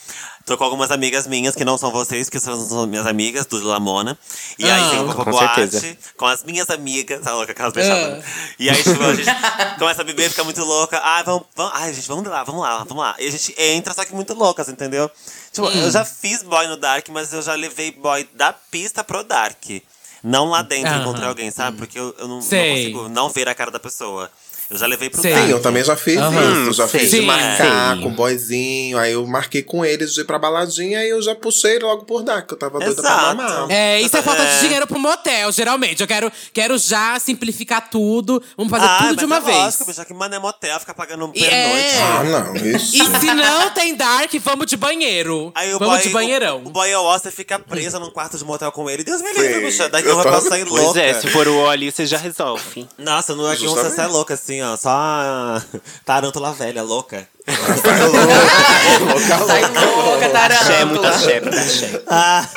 tô com algumas amigas minhas que não são vocês, que são, são minhas amigas, do Lamona. E aí Ah. tem uma Com boate certeza. com as minhas amigas, tá louca, aquelas deixadas. Ah. E aí, tipo, a gente começa a beber, fica muito louca. Ai, vamos, vamos, ai, gente, vamos lá, vamos lá, vamos lá. E a gente entra, só que muito loucas, entendeu? Tipo, eu já fiz boy no Dark, mas eu já levei boy da pista pro Dark. Não lá dentro Aham. encontrar alguém, sabe? Porque eu, eu não, não consigo não ver a cara da pessoa. Eu já levei pro. Sim, eu também já fiz Aham. isso. Já Sei. fiz de Sim. marcar Sei. com o boyzinho. Aí eu marquei com eles de ir pra baladinha e eu já puxei logo por dar, que eu tava doida pra Exato. mamar. É, isso é falta de É. dinheiro pro motel, geralmente. Eu quero, quero já simplificar tudo. Vamos fazer Ah, tudo de uma é vez. Lógico, bicho, que mano é motel, fica pagando E pernoite. é. Ah, não, isso. E se não tem dark, vamos de banheiro. Aí o vamos boy, de banheirão. O, o boy ou você fica preso num quarto de motel com ele. Deus me livre, Sim. bicha. Daí Eu vou sair Pois louca. é, se for o O ali, você já resolve. Nossa, no aqui um Justamente. você é louca assim, ó. Só a tarântula velha, louca. Sai louca, tarântula. Axé, muito axé, muito axé. Ah.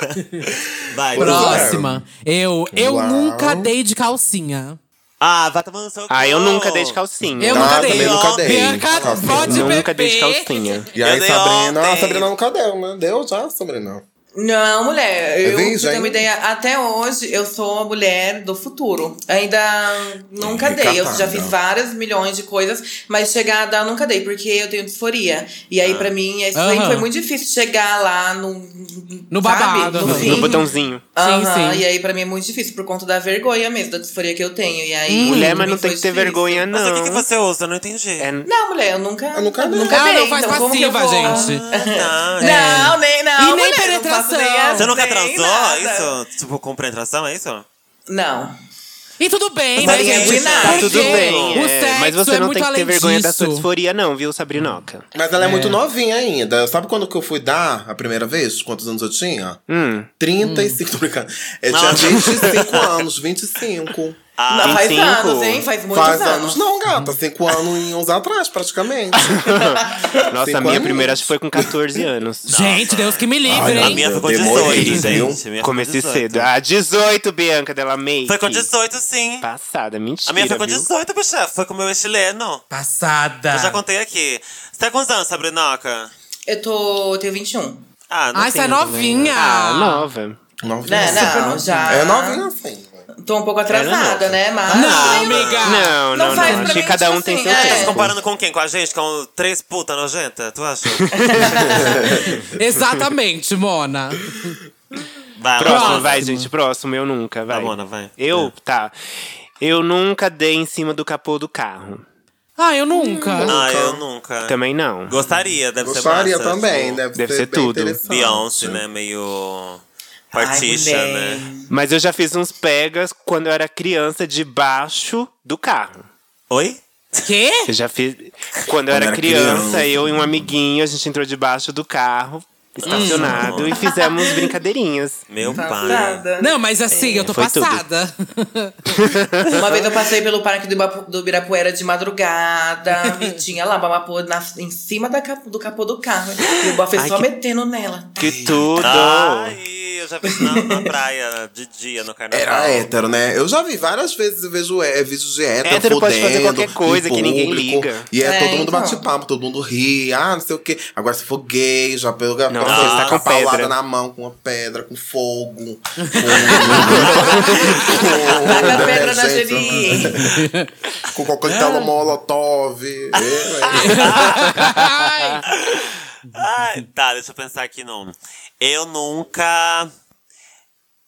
Vai, Próxima. Eu, eu Uau. nunca dei de calcinha. Ah, vai tomando seu Ah, eu cu. nunca dei de calcinha. Eu Ah, nunca dei. também nunca dei. Bianca, pode Nunca dei de beber. calcinha. E aí, Eu Sabrina. Ah, Sabrina nunca deu, né? Deu já, Sabrina. Não, mulher. Eu, virgem? você ter uma ideia, até hoje eu sou a mulher do futuro. Ainda nunca dei. Eu já fiz várias milhões de coisas, mas chegar a dar eu nunca dei, porque eu tenho disforia. E aí, pra mim, isso aí Aham. foi muito difícil chegar lá no. No sabe? babado, no. No botãozinho. Aham, Sim, sim. E aí, pra mim, é muito difícil, por conta da vergonha mesmo, da disforia que eu tenho. E aí, Mulher, mas não tem que ter vergonha, Mas o que, que não. você usa? Eu não entendi. É, Não, mulher, eu nunca. Eu nunca dei. nunca Ah, dei. não faz então como que eu passiva, vou- gente. Ah, Não, nem, não. E nem mulher, faço nem Você nunca nem transou? nada. Isso? Tipo, com penetração, é isso? Não. E tudo bem, Mas né, gente? é nada. Tá tudo bem. O é, sexo mas você é não muito tem que ter vergonha da sua disso. disforia, não, viu, Sabrinoca? Mas ela é muito novinha ainda. Sabe quando que eu fui dar a primeira vez? Quantos anos eu tinha? Hum. 35, tô brincando. Eu Não. tinha 25 anos, 25. Ah, Não, faz 25. anos, hein? Faz muitos Faz anos. anos. Não, gata, 5 anos e uns atrás, praticamente. Nossa, Cinco a minha anos. primeira acho que foi com 14 anos. Gente, Deus que me livre, Ai, A hein? minha foi com Demorei, 18, viu? gente. Com Comecei 18. cedo. Ah, 18, Bianca Della Make. Foi com 18, sim. Passada, mentira. A minha foi com viu? 18, bicha. Foi com o meu chileno. Passada. Eu já contei aqui. Você tem quantos anos, Sabrinoca? Eu tô. Eu tenho 21. Ah, não Ai, você é novinha. Ah, nova. Novinha. Não, não, já. É novinha assim. Tô um pouco atrasada, né? Mas. Não, amiga. Não, não, não. pra Acho que cada tipo um tem assim, seu é. Tá se tempo. comparando com quem? Com a gente? Com três puta nojenta? Tu acha? Exatamente, Mona. Vai, Próximo, Próximo. vai, gente. Próximo, eu nunca, vai. Vai, Mona, vai. Eu? Tá. Eu nunca dei em cima do capô do carro. Ah, eu nunca. Ah, eu nunca. Também não. Gostaria, deve Gostaria ser massa. também, tipo, deve, deve ser, ser bem tudo. Beyoncé, né? Meio... Ai, mulher. né? Mas eu já fiz uns pegas quando eu era criança debaixo do carro. Oi? Quê? Eu já fiz. Quando eu era, era criança, criança. eu e um amiguinho, a gente entrou debaixo do carro, estacionado, e fizemos brincadeirinhas. Meu pai. Passada. Não, mas assim, eu tô passada. Uma vez eu passei pelo parque do, Ibapu- do Ibirapuera de madrugada e tinha lá Bamapô na, em cima da do capô do carro. E o bofe Ai, só que- metendo nela. Que tudo! Ai, eu já vi na, na praia de dia no carnaval. Era hétero, né? Eu já vi várias vezes, eu vejo é, vídeos de hétero Hétero pode fazer qualquer coisa em que ninguém público, liga. E é, É, todo mundo então. bate papo, todo mundo ri. Ah, não sei o quê. Agora se for gay, já pega Não, tá com paulada pedra. na mão, com uma pedra, com fogo. com, com pedra na Geni. Com coquetel molotov. É, Ai. Ai, tá, deixa eu pensar aqui não. Eu nunca.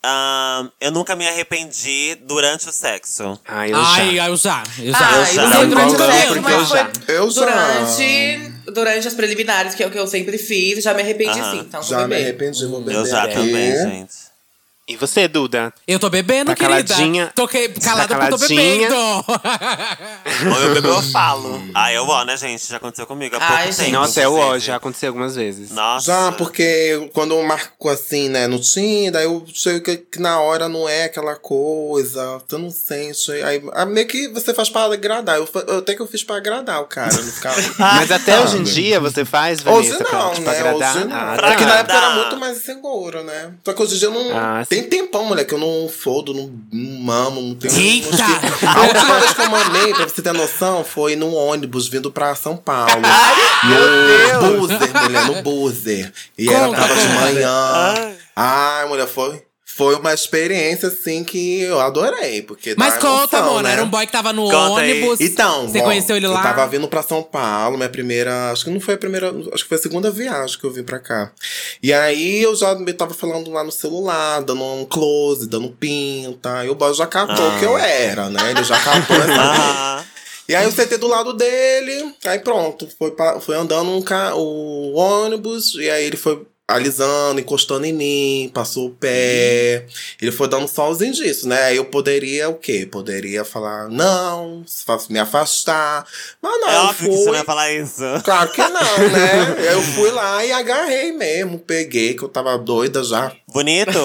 ah, eu nunca me arrependi durante o sexo. Ai, eu Ai, já. eu já. Eu já. Ah, Eu já. não durante o não, sexo, porque mas foi já. Eu já. durante, durante as preliminares, que é o que eu sempre fiz. Já me arrependi Aham. sim, então já me arrependi, vou beber Eu já aqui. também, gente. E você, Duda? Eu tô bebendo, Tá querida. caladinha? Tô que... calada tá porque eu tô caladinha? bebendo. Ou eu bebo ou eu falo. Ah, eu ó, né, gente? Já aconteceu comigo há pouco Ai, tempo. Nossa, é o ó, já aconteceu algumas vezes. Nossa. Já, porque quando eu marco assim, né, no Tinder, eu sei que, que na hora não é aquela coisa, tu não sente. Aí, aí meio que você faz pra agradar. Eu, eu até que eu fiz pra agradar o cara, não ficar. Mas até sabe? hoje em dia você faz, Hoje Vanessa, pra, não, tipo, né? agradar? Hoje não. Ah, Pra tá. Porque na época eu era muito mais inseguro, né? Só que hoje em dia eu não. Ah, tem tempão, mulher, que eu não fodo, não, não mamo, não tenho. Eita! A última vez que eu mamei, pra você ter noção, foi num ônibus vindo pra São Paulo. no Buzzer, mulher, no Buzzer. E era, Conta, tava de conta. manhã. Ai, mulher, foi. Foi uma experiência, assim, que eu adorei. Porque Mas conta, emoção, mano. né? Era um boy que tava no Conta aí. ônibus. Então, Você bom, conheceu ele lá? Eu tava vindo pra São Paulo, minha primeira. Acho que não foi a primeira. Acho que foi a segunda viagem que eu vim pra cá. E aí eu já me tava falando lá no celular, dando um close, dando pinta. E o boy já catou Ah. que eu era, né? Ele já catou essa. Ah, E aí eu sentei do lado dele, aí pronto, foi, pa- foi andando um ca o ônibus, e aí ele foi alisando, encostando em mim, passou o pé. Ele foi dando os indícios, né? Eu poderia o quê? Poderia falar, não, me afastar. Mas não, é eu óbvio que você fui. não ia falar isso. Claro que não, né? eu fui lá e agarrei mesmo, peguei, que eu tava doida já. Bonito?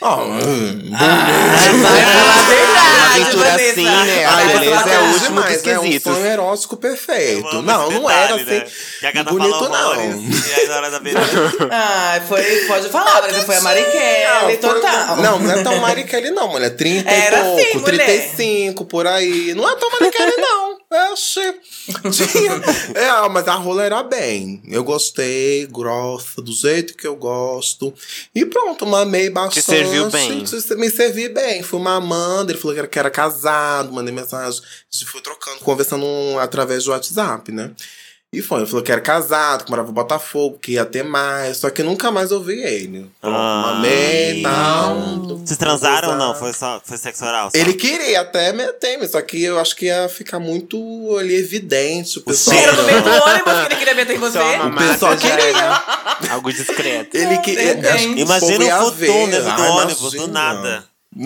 Ó, hum, Vai falar a verdade, aventura Vanessa. assim, né? A Ai, beleza é o tá último demais, dos É um sonho erótico perfeito. Não, não era detalhe, assim. né? Que a gata bonito, falou não. horrores, E aí na hora da vida. Ai, foi, pode falar, Vanessa. Foi a Marikelly, total. Não, não é tão Marikelly, não, mulher. 30 Era e pouco, assim, mulher. 35, por aí. Não é tão Marikelly, não. Oxi. Tinha. É, mas a rola era bem. Eu gostei, grossa, do jeito que eu gosto. E pronto, mamei bastante. serviu bem. Me servi bem. Fui mamando, ele falou que era, que era casado, mandei mensagem. A gente foi trocando, conversando através do WhatsApp, né? E foi, ele falou que era casado, que morava em Botafogo, que ia ter mais, só que nunca mais ouvi ele. Ah. mamei e tal. Vocês transaram ou não? Foi, só, foi sexo oral? Só? Ele queria até meter, mas só que eu acho que ia ficar muito ali evidente. O pessoal. Era no meio do ônibus que ele queria meter em você. O pessoal queria. algo discreto. Ele que Imagina o dentro do ônibus, do nada.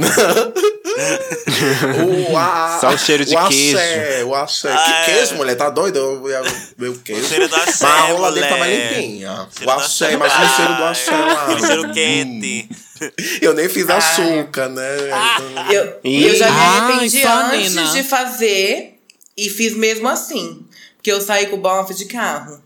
o, a, Só o cheiro de o queijo. Axé, o axé. Ah, que é. queijo, mulher? Tá doido? Eu ia ver o queijo. O cheiro do axé, Mas a rola dele tava limpinha. O do axé, imagina o cheiro do axé lá. Aquele cheiro quente. Eu nem fiz açúcar, né? Eu, Ih. eu já me Ai, arrependi antes Nina. de fazer e fiz mesmo assim. Porque eu saí com o bofe de carro.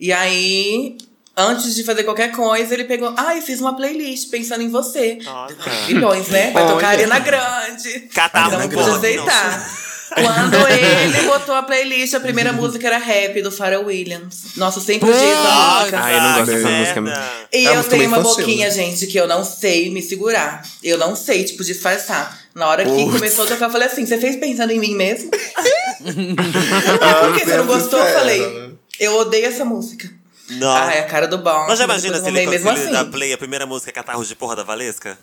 E aí, antes de fazer qualquer coisa, ele pegou. Ai, fiz uma playlist pensando em você. Olha. Milhões, né? Vai tocar. Arena Grande. Catarro então no não pude bolo. aceitar. Quando ele botou a playlist, a primeira música era rap do Pharrell Williams. Nossa, eu sempre diz a Nossa, música. Ai, eu não gosto dessa música. E É eu tenho uma infantil, boquinha, né? gente, que eu não sei me segurar. Eu não sei, tipo, disfarçar. Na hora que Putz. começou a tocar, eu falei assim: você fez pensando em mim mesmo? Por que você não gostou? Eu falei: né? eu odeio essa música. Não. Ah, é a cara do bom. Mas já imagina se ele, se ele assim. dá play, a primeira música é Catarro de Porra da Valesca?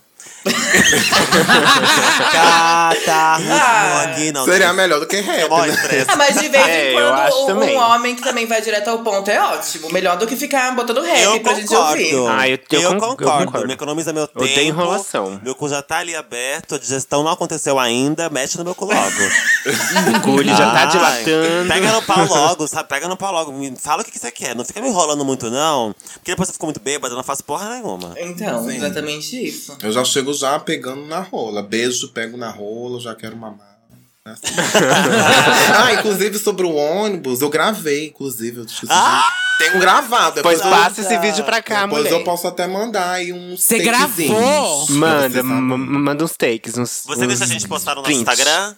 Catarro Ah. aqui, não. Seria melhor do que rap, Mó né? Ah, mas de vez É, em eu quando acho um, também. um homem que também vai direto ao ponto é ótimo. Melhor do que ficar botando rap Eu pra gente ouvir. concordo. Ah, eu- eu eu, con- eu concordo. concordo. Me economiza meu tempo. Odeio enrolação. Meu cu já tá ali aberto, a digestão não aconteceu ainda, mexe no meu cu logo. O cu ele já tá dilatando. Pega no pau logo, sabe? Pega no pau logo. Me fala o que, que você quer. Não fica me enrolando muito, não. Porque depois você ficou muito bêbado, eu não faço porra nenhuma. Então, exatamente isso. Eu já chego já pegando na rola. Beijo, pego na rola, já quero mamar. né? ah, inclusive sobre o ônibus, eu gravei, inclusive. Eu Ah! Tenho gravado. Pois depois eu- passa esse vídeo pra cá, Depois mulher. eu posso até mandar aí uns Você gravou? Manda, manda uns takes, uns. Você uns deixa a gente postar no nosso. Instagram?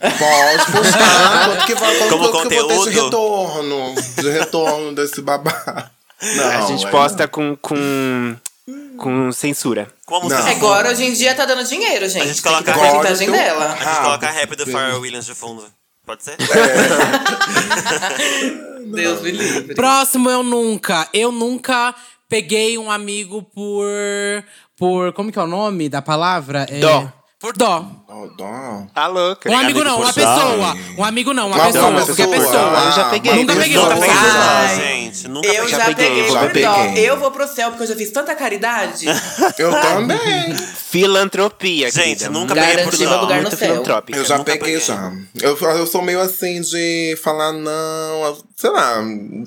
Pode postar. quanto que vai, quanto, Como quanto que eu vou ter de conteúdo? retorno? De retorno desse babá. Não, A gente é- posta com, com, com censura. Como Não. você Agora, hoje em dia, tá dando dinheiro, gente. A gente coloca a porcentagem eu- dela. A gente Ah, coloca rap do. Pharrell Williams de fundo. Pode ser? Deus me livre. Próximo, eu nunca. Eu nunca peguei um amigo por. Por. Como que é o nome da palavra? É, Dó. Por dó. Oh. Tá louca. Um amigo amigo não, uma pessoa. Um amigo não, uma Uma pessoa. pessoa. Qualquer Ah, pessoa. eu já peguei. Nunca peguei, peguei. peguei. Ai, gente. Nunca Eu peguei. já peguei, peguei já por dó. peguei. Eu vou pro céu porque eu já fiz tanta caridade. Eu também. Filantropia, Gente, querida. nunca peguei por dó. lugar no Muito céu. filantrópica. Eu já nunca peguei peguei. já. Eu, eu sou meio assim de falar não. Sei lá.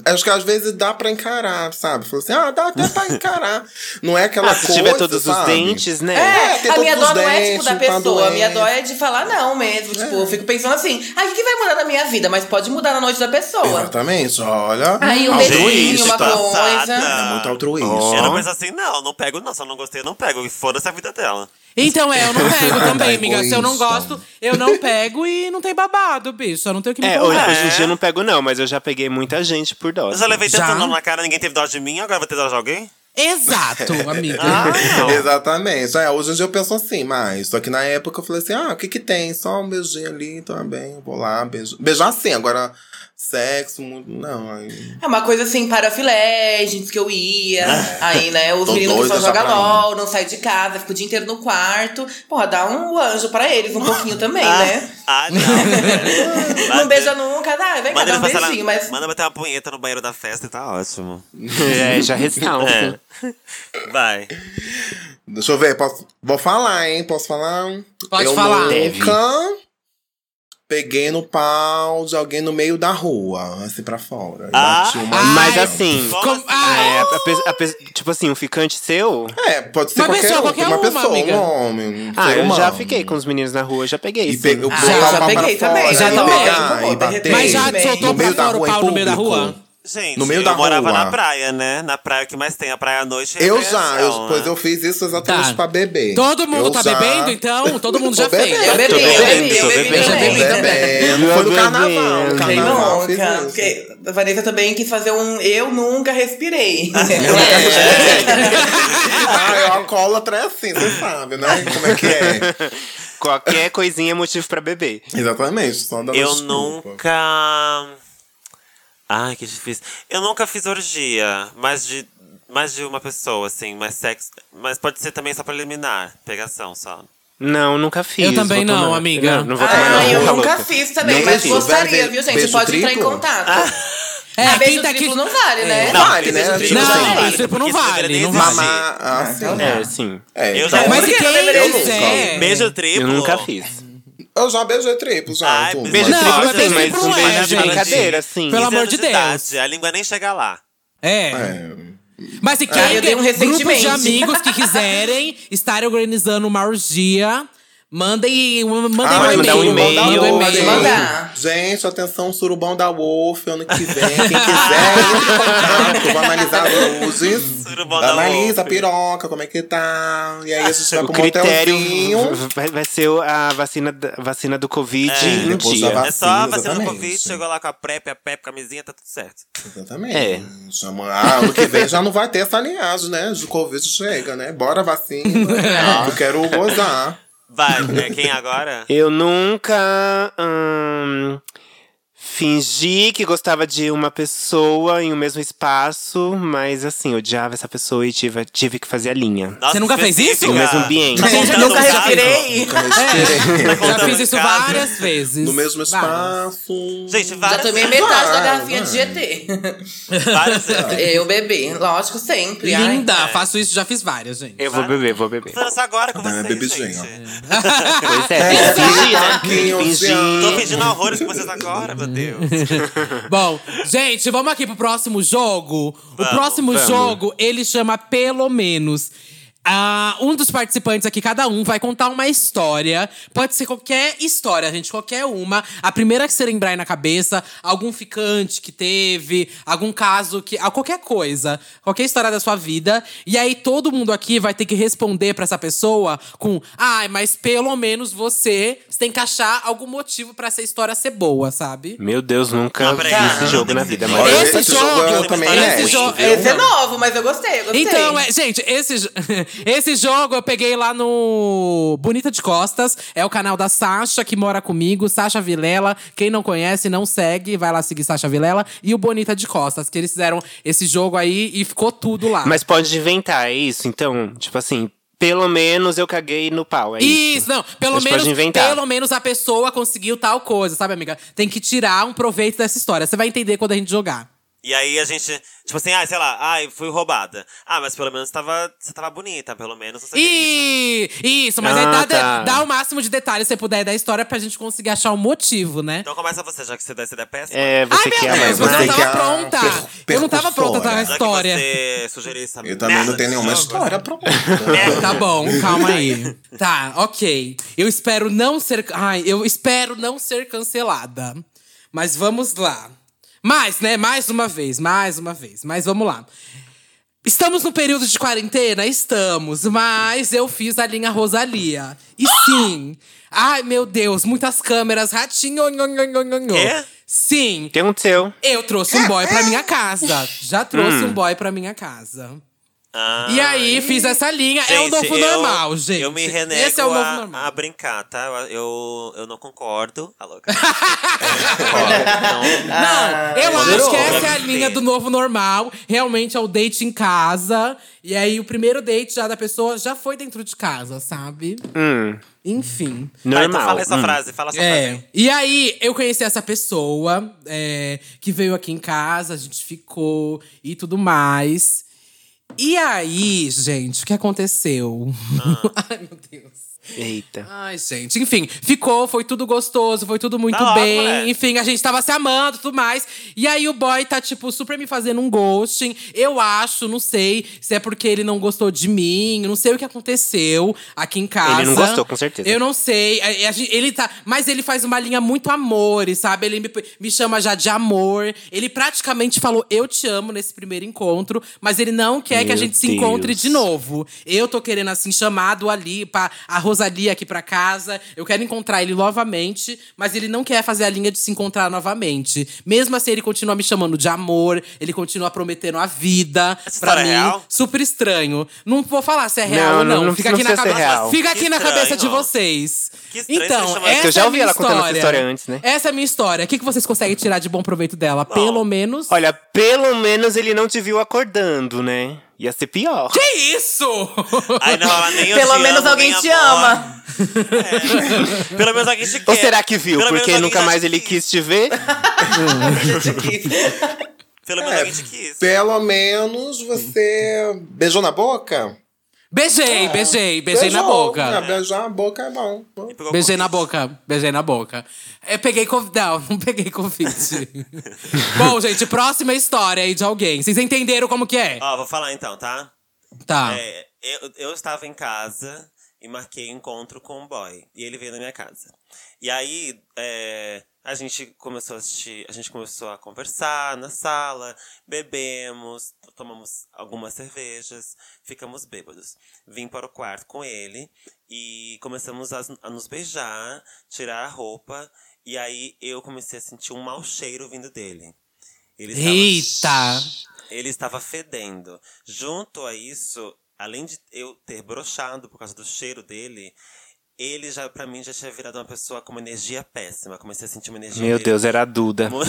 Acho que às vezes dá pra encarar, sabe? Falou assim, ah, dá até pra encarar. Não é aquela Ah, se coisa. tiver todos os sabe? dentes, né? É, tem a minha todos dó os não é tipo da tá pessoa. A minha dó é de falar não mesmo. Tipo, eu fico pensando assim, ah, o que, vai mudar na minha vida? Mas pode mudar na noite da pessoa. Exatamente, olha. Aí um dedinho, uma passada. coisa. É muito altruísta. Eu não penso assim, não, não pego não. Se eu não gostei, eu não pego. E foda-se a vida dela. Então, é, eu não pego também, amiga. Se eu não gosto, eu não pego e não tem babado, bicho. Eu não tenho que me É, hoje, hoje em dia eu não pego, não, mas eu já peguei muita gente por dó. Eu já levei tanto não na cara, ninguém teve dó de mim, agora vai ter dó de alguém? Exato, amiga. Ah. Exatamente. É, hoje em dia eu penso assim, mas. Só que na época eu falei assim: ah, o que que tem? Só um beijinho ali, também. Vou lá, beijo. Beijar assim, agora sexo, muito. Não, aí. É uma coisa assim, parafilé, gente que eu ia. Aí, né, os meninos que só jogam LOL, não saem de casa, ficam o dia inteiro no quarto. Porra, dá um anjo pra eles, um pouquinho também, né? Ah, não. Não beija nunca, dá, vem cá, dá um passar na- beijinho, mas. Manda bater uma punheta no banheiro da festa e tá ótimo. É, já ressalto. É. Vai. Deixa eu ver, posso. Vou falar, hein? Posso falar? Pode eu falar. Nunca peguei no pau de alguém no meio da rua, assim pra fora. Ah. uma. Mas Ai, assim, Como assim? Ah, é, a a pe- tipo assim, um ficante seu. É, pode ser Uma qualquer, pessoa, um, qualquer uma uma, pessoa, amiga. um homem. um Ah, ser eu já humano. fiquei com os meninos na rua, já peguei. E pegou, Ah, já pau pra peguei fora, também, já e também. pegar, e bater. Mas já soltou pra fora o pau no meio da rua? Gente, No meio eu da morava rua. na praia, né? Na praia que mais tem, a praia à noite. Eu é já, eu, recreação, pois né? eu fiz isso exatamente Tá. pra beber. Todo mundo Eu tá já- bebendo, então? Todo mundo já fez. Eu bebi, eu bebi, eu bebi também. Foi no carnaval. No Quem carnaval nunca? Porque a Vanessa também quis fazer um Eu Nunca Respirei. Ah, eu alcoólatra é assim, você sabe, né? Como é que é? Qualquer coisinha é motivo pra beber. Exatamente, só dando Eu desculpa. nunca. Ai, que difícil. Eu nunca fiz orgia, mas de, mais de uma pessoa, assim, mais sexo. Mas pode ser também só pra eliminar. Pegação só. Não, nunca fiz. Eu também vou não, tomar- amiga. Não, não vou tomar Ah, não. eu tá nunca louca. fiz também, Nunca mas fiz. gostaria, Beijo viu, gente? triplo? Pode entrar em contato. É, Ah, quem beijo tá aqui. triplo não vale, né? Não, vale, né? Beijo Tipo triplo Não, vale, beijo triplo não porque isso vale, deveria não existir. Mamar, ah, sim. É, sim. É, Eu então, já- Mas Por se que quem não deveria quiser. Beijo triplo. Eu nunca fiz. Eu já beijei triplo, já. Ai, tudo. Beijo Não, triplo mas sim, beijo mas triplo um não é, beijo de gente. brincadeira, sim. Pelo 15 amor de Deus. idade, A língua nem chega lá. É. É. Mas se Ah, quem eu dei um grupos de amigos que quiserem estarem organizando uma orgia, mandem, mandem Ah, um mandar um e-mail. e-mail. Manda um e-mail. mandar. Gente, atenção, surubão da Wolf, ano que vem. Quem quiser, entre em contato. Vou analisar luzes. Surubão da Analisa a piroca, como é que tá. E aí a gente vai O pro critério motelzinho. vai, vai ser o- a vacina, da- vacina do Covid É, da dia. vacina. É só a vacina do exatamente. Covid, chegou lá com a PrEP, a PEP, camisinha, tá tudo certo. Exatamente. É. Chama, ah, ano que vem já não vai ter essa linhagem, né? De Covid chega, né? Bora vacina. É. Eu quero gozar. Vai, quem agora? Eu nunca hum, fingi que gostava de uma pessoa em um mesmo espaço, mas assim, odiava essa pessoa e tive, tive que fazer a linha. Nossa, Você nunca fez isso? No mesmo ambiente. Tá contando Nunca respirei. Nunca respirei. Já contando fiz isso caso. várias vezes. No mesmo Várias. espaço. Gente, Já várias tomei metade da Vai, garrafinha de GT. várias Eu bebi, lógico, sempre. Ai. Linda, faço isso, já fiz várias, gente. Eu vou beber, vou beber. Isso agora com é vocês, bebidinho. gente. Pois é, que fingir, né? Que fingir. Tô pedindo horrores com vocês agora, meu Deus. Bom, gente, vamos aqui pro próximo jogo. o próximo vamos. jogo, ele chama Pelo Menos. Ah, um dos participantes aqui, cada um, vai contar uma história. Pode ser qualquer história, gente, qualquer uma. A primeira que você lembrar aí na cabeça, algum ficante que teve, algum caso que. ah, Qualquer coisa, qualquer história da sua vida. E aí todo mundo aqui vai ter que responder pra essa pessoa com: ai, mas pelo menos você, você tem que achar algum motivo pra essa história ser boa, sabe? Meu Deus, nunca Não, vi esse jogo na vida, mas. Olha, Esse jogo- eu também esse é. jogo- viu? Esse é novo, mas eu gostei, eu gostei. Então, é, gente, esse, esse jogo eu peguei lá no Bonita de Costas. É o canal da Sasha, que mora comigo, Sasha Vilela. Quem não conhece, não segue, vai lá seguir Sasha Vilela. E o Bonita de Costas, que eles fizeram esse jogo aí e ficou tudo lá. Mas pode inventar, é isso? Então, tipo assim, pelo menos eu caguei no pau, é isso? Isso, não. Pelo menos, pelo menos a pessoa conseguiu tal coisa, sabe, amiga? Tem que tirar um proveito dessa história. Você vai entender quando a gente jogar. E aí a gente, tipo assim, ah, sei lá, ai, fui roubada. Ah, mas pelo menos tava, você tava bonita, pelo menos. Não sei o que isso. Ih, isso, mas Ah, aí dá, tá. dá o máximo de detalhes se você puder da história pra gente conseguir achar o motivo, né? Então começa você, já que você dá essa ideia péssima. É, você Ai, que é meu Deus, mais você não você que é tava pronta. eu não tava pronta pra história. que você sugeriu essa Eu também não tenho nenhuma jogo. história pronta. Tá bom, calma aí. Tá, ok. Eu espero não ser. Ai, eu espero não ser cancelada. Mas vamos lá. Mais, né? Mais uma vez, mais uma vez. Mas vamos lá. Estamos no período de quarentena? Estamos. Mas eu fiz a linha Rosalia. E sim. Ai, meu Deus, muitas câmeras, ratinho. nho, nho, nho, nho, nho. Quê? Sim. O que aconteceu? Eu trouxe um boy pra minha casa. Já trouxe um boy pra minha casa. Ah, E aí, fiz essa linha. é o gente, novo eu- normal, gente. Eu me renego Esse é o novo a, normal. a brincar, tá? Eu, eu, não concordo. A louca. Eu não não. Eu acho que essa é a linha do novo normal. Realmente é o date em casa. E aí, o primeiro date já da pessoa já foi dentro de casa, sabe? Hum, Enfim. normal. Ah, então fala essa Hum. frase, fala essa É. frase. E aí, eu conheci essa pessoa é, que veio aqui em casa, a gente ficou e tudo mais. E aí, gente, o que aconteceu? Ai, meu Deus. Eita. Ai, gente. Enfim, ficou, foi tudo gostoso, foi tudo muito Tá bem. mulher. Enfim, a gente tava se amando e tudo mais. E aí o boy tá, tipo, super me fazendo um ghosting. Eu acho, não sei se é porque ele não gostou de mim, não sei o que aconteceu aqui em casa. Ele não gostou, com certeza. Eu não sei. A gente- Ele tá. Mas ele faz uma linha muito amores, sabe? Ele me, me chama já de amor. Ele praticamente falou eu te amo nesse primeiro encontro, mas ele não quer que a Meu gente se Deus. encontre de novo. Eu tô querendo, assim, chamado ali pra a Rosalia aqui pra casa. Eu quero encontrar ele novamente, mas ele não quer fazer a linha de se encontrar novamente. Mesmo assim, ele continua me chamando de amor, ele continua prometendo a vida Essa pra história mim. é real? Super estranho. Não vou falar se é real Não, ou não. não, não Fica aqui na cabeça. real. Fica Que aqui na cabeça de vocês. Que estranho você então, essa É que eu já é a ouvi minha ela contando essa história. história antes, né? Essa é a minha história. O que, que vocês conseguem tirar de bom proveito dela? Pelo menos. Olha, pelo menos ele não te viu acordando, né? Ia ser pior. Que isso? Ai, não, ela nem eu Pelo menos amo, alguém nem te amor. ama. É. Pelo menos alguém te quer. Ou será que viu? Pelo Porque nunca mais ele quis te ver? Pelo menos alguém te quis. Pelo menos você beijou na boca? Beijei, beijei, beijei na Beijou. boca. Ah, beijar na boca é bom. Beijei na boca, beijei na boca. Eu peguei Covid. Não, não peguei Covid. Bom, gente, próxima história aí de alguém. Vocês entenderam como que é? Ó, vou falar então, tá? Tá. É, eu, eu estava em casa e marquei encontro com um boy. E ele veio na minha casa. E aí, é, a gente começou a assistir, a gente começou a conversar na sala, bebemos, tomamos algumas cervejas, ficamos bêbados. Vim para o quarto com ele e começamos a, a nos beijar, tirar a roupa. E aí eu comecei a sentir um mau cheiro vindo dele. Ele estava Eita! ele estava fedendo. Junto a isso, além de eu ter brochado por causa do cheiro dele, ele já, pra mim, já tinha virado uma pessoa com uma energia péssima. Comecei a sentir uma energia. Meu dele Deus, era a Duda. Por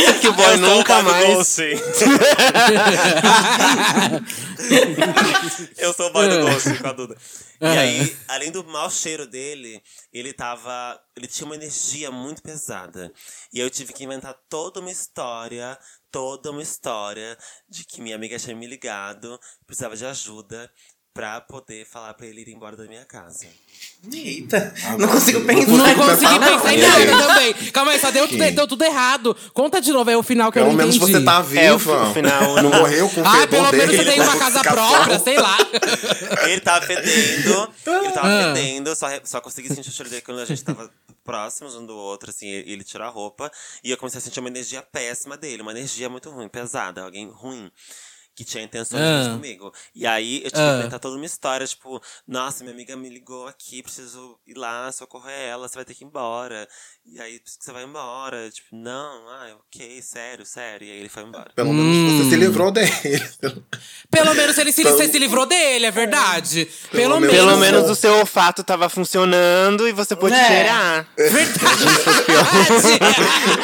isso que o boy Eu sou nunca mais. Eu sou o boy do Ghost com a Duda. E aí, além do mau cheiro dele, ele tava. Ele tinha uma energia muito pesada. E eu tive que inventar toda uma história, toda uma história de que minha amiga tinha me ligado, precisava de ajuda pra poder falar pra ele ir embora da minha casa. Eita, não consigo pensar. Não Não consegui não. pensar em nada também. Calma aí, só deu tudo, deu tudo errado. Conta de novo aí o final que eu Pelo não menos entendi. você tá É, o viva. final- Não morreu com o Ah, pelo menos dele. você tem uma casa própria, sei lá. Ele tava fedendo, ele tava Ah. fedendo, só, só consegui sentir o cheiro dele quando a gente tava próximos um do outro, assim, ele ele tirou a roupa. E eu comecei a sentir uma energia péssima dele, uma energia muito ruim, pesada, alguém ruim. Que tinha intenções Ah. ruins comigo. E aí eu tive Ah. que inventar toda uma história, tipo, nossa, minha amiga me ligou aqui, preciso ir lá socorrer ela, você vai ter que ir embora. E aí você vai embora. Tipo, não, ah, ok, sério, sério. E aí ele foi embora. Pelo menos Hum. você se livrou dele. Pelo menos ele se, Então- você se livrou dele, é verdade. Pelo, Pelo menos. Pelo menos o seu olfato tava funcionando e você pôde É. cheirar. Verdade.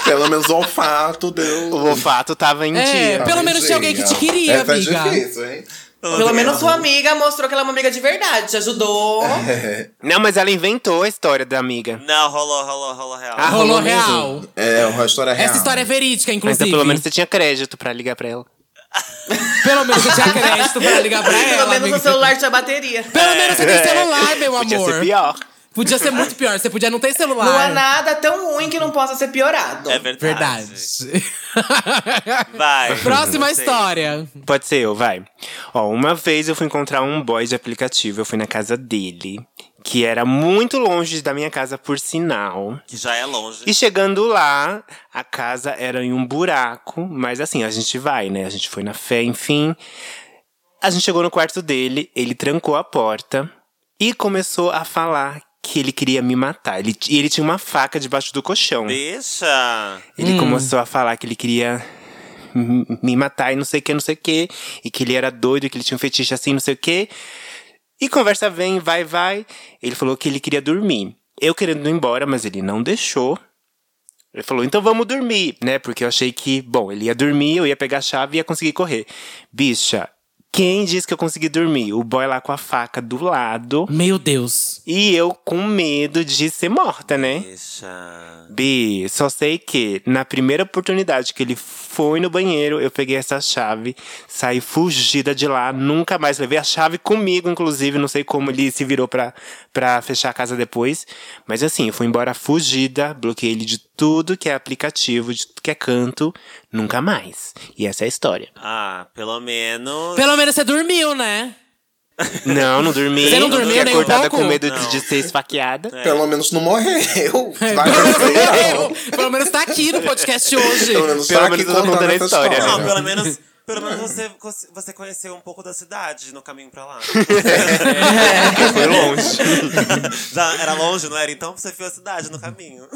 Pelo menos o olfato deu. O olfato tava em É, dia. pelo menos tinha alguém que te queria, é, tá amiga. difícil, hein? Pelo menos sua amiga mostrou que ela é uma amiga de verdade, te ajudou. Não, mas ela inventou a história da amiga. Não, rolou, rolou, rolou real. Ah, Rolou rolou mesmo? real. É, uma história real. Essa história é verídica, inclusive. Então pelo menos você tinha crédito pra ligar pra ela. Pelo menos você tinha crédito pra ligar pra Pelo ela. menos amiga. o celular tinha bateria. Pelo menos você tem celular, meu Podia amor. ser pior. Podia ser muito pior. Você podia não ter celular. Não há nada tão ruim que não possa ser piorado. É verdade. Verdade. Vai. Próxima história. Pode ser eu, vai. Ó, uma vez eu fui encontrar um boy de aplicativo, eu fui na casa dele, que era muito longe da minha casa, por sinal. Que já é longe. E chegando lá, a casa era em um buraco, mas assim, a gente vai, né? A gente foi na fé, enfim. A gente chegou no quarto dele, ele trancou a porta e começou a falar que ele queria me matar. Ele, e ele tinha uma faca debaixo do colchão. Deixa. Ele começou a falar que ele queria me matar e não sei o que, não sei o que. E que ele era doido, que ele tinha um fetiche assim, não sei o que. E conversa vem, vai, vai. Ele falou que ele queria dormir. Eu querendo ir embora, mas ele não deixou. Ele falou, então vamos dormir, né? Porque eu achei que, bom, ele ia dormir, eu ia pegar a chave e ia conseguir correr. Bicha, quem disse que eu consegui dormir? O boy lá com a faca do lado. Meu Deus. E eu com medo de ser morta, né? Deixa. Bi, só sei que na primeira oportunidade que ele foi no banheiro, eu peguei essa chave, saí fugida de lá, nunca mais levei a chave comigo, inclusive, não sei como ele se virou pra, pra fechar a casa depois. Mas assim, eu fui embora fugida, bloqueei ele de tudo que é aplicativo, de tudo que é canto, nunca mais. E essa é a história. Ah, pelo menos. Pelo menos você dormiu, né? Não, não dormi. Você não fiquei dormiu nem um acordada pouco? com medo de- Não. de ser esfaqueada. Pelo menos não morreu. Vai Pelo menos dizer, dormiu. Pelo menos tá aqui no podcast hoje. Pelo menos Pelo tá menos aqui eu tô contando contando a história, né? Não, pelo menos. Pelo menos você, você conheceu um pouco da cidade no caminho pra lá. Foi longe. Já era longe, não era? Então você viu a cidade no caminho.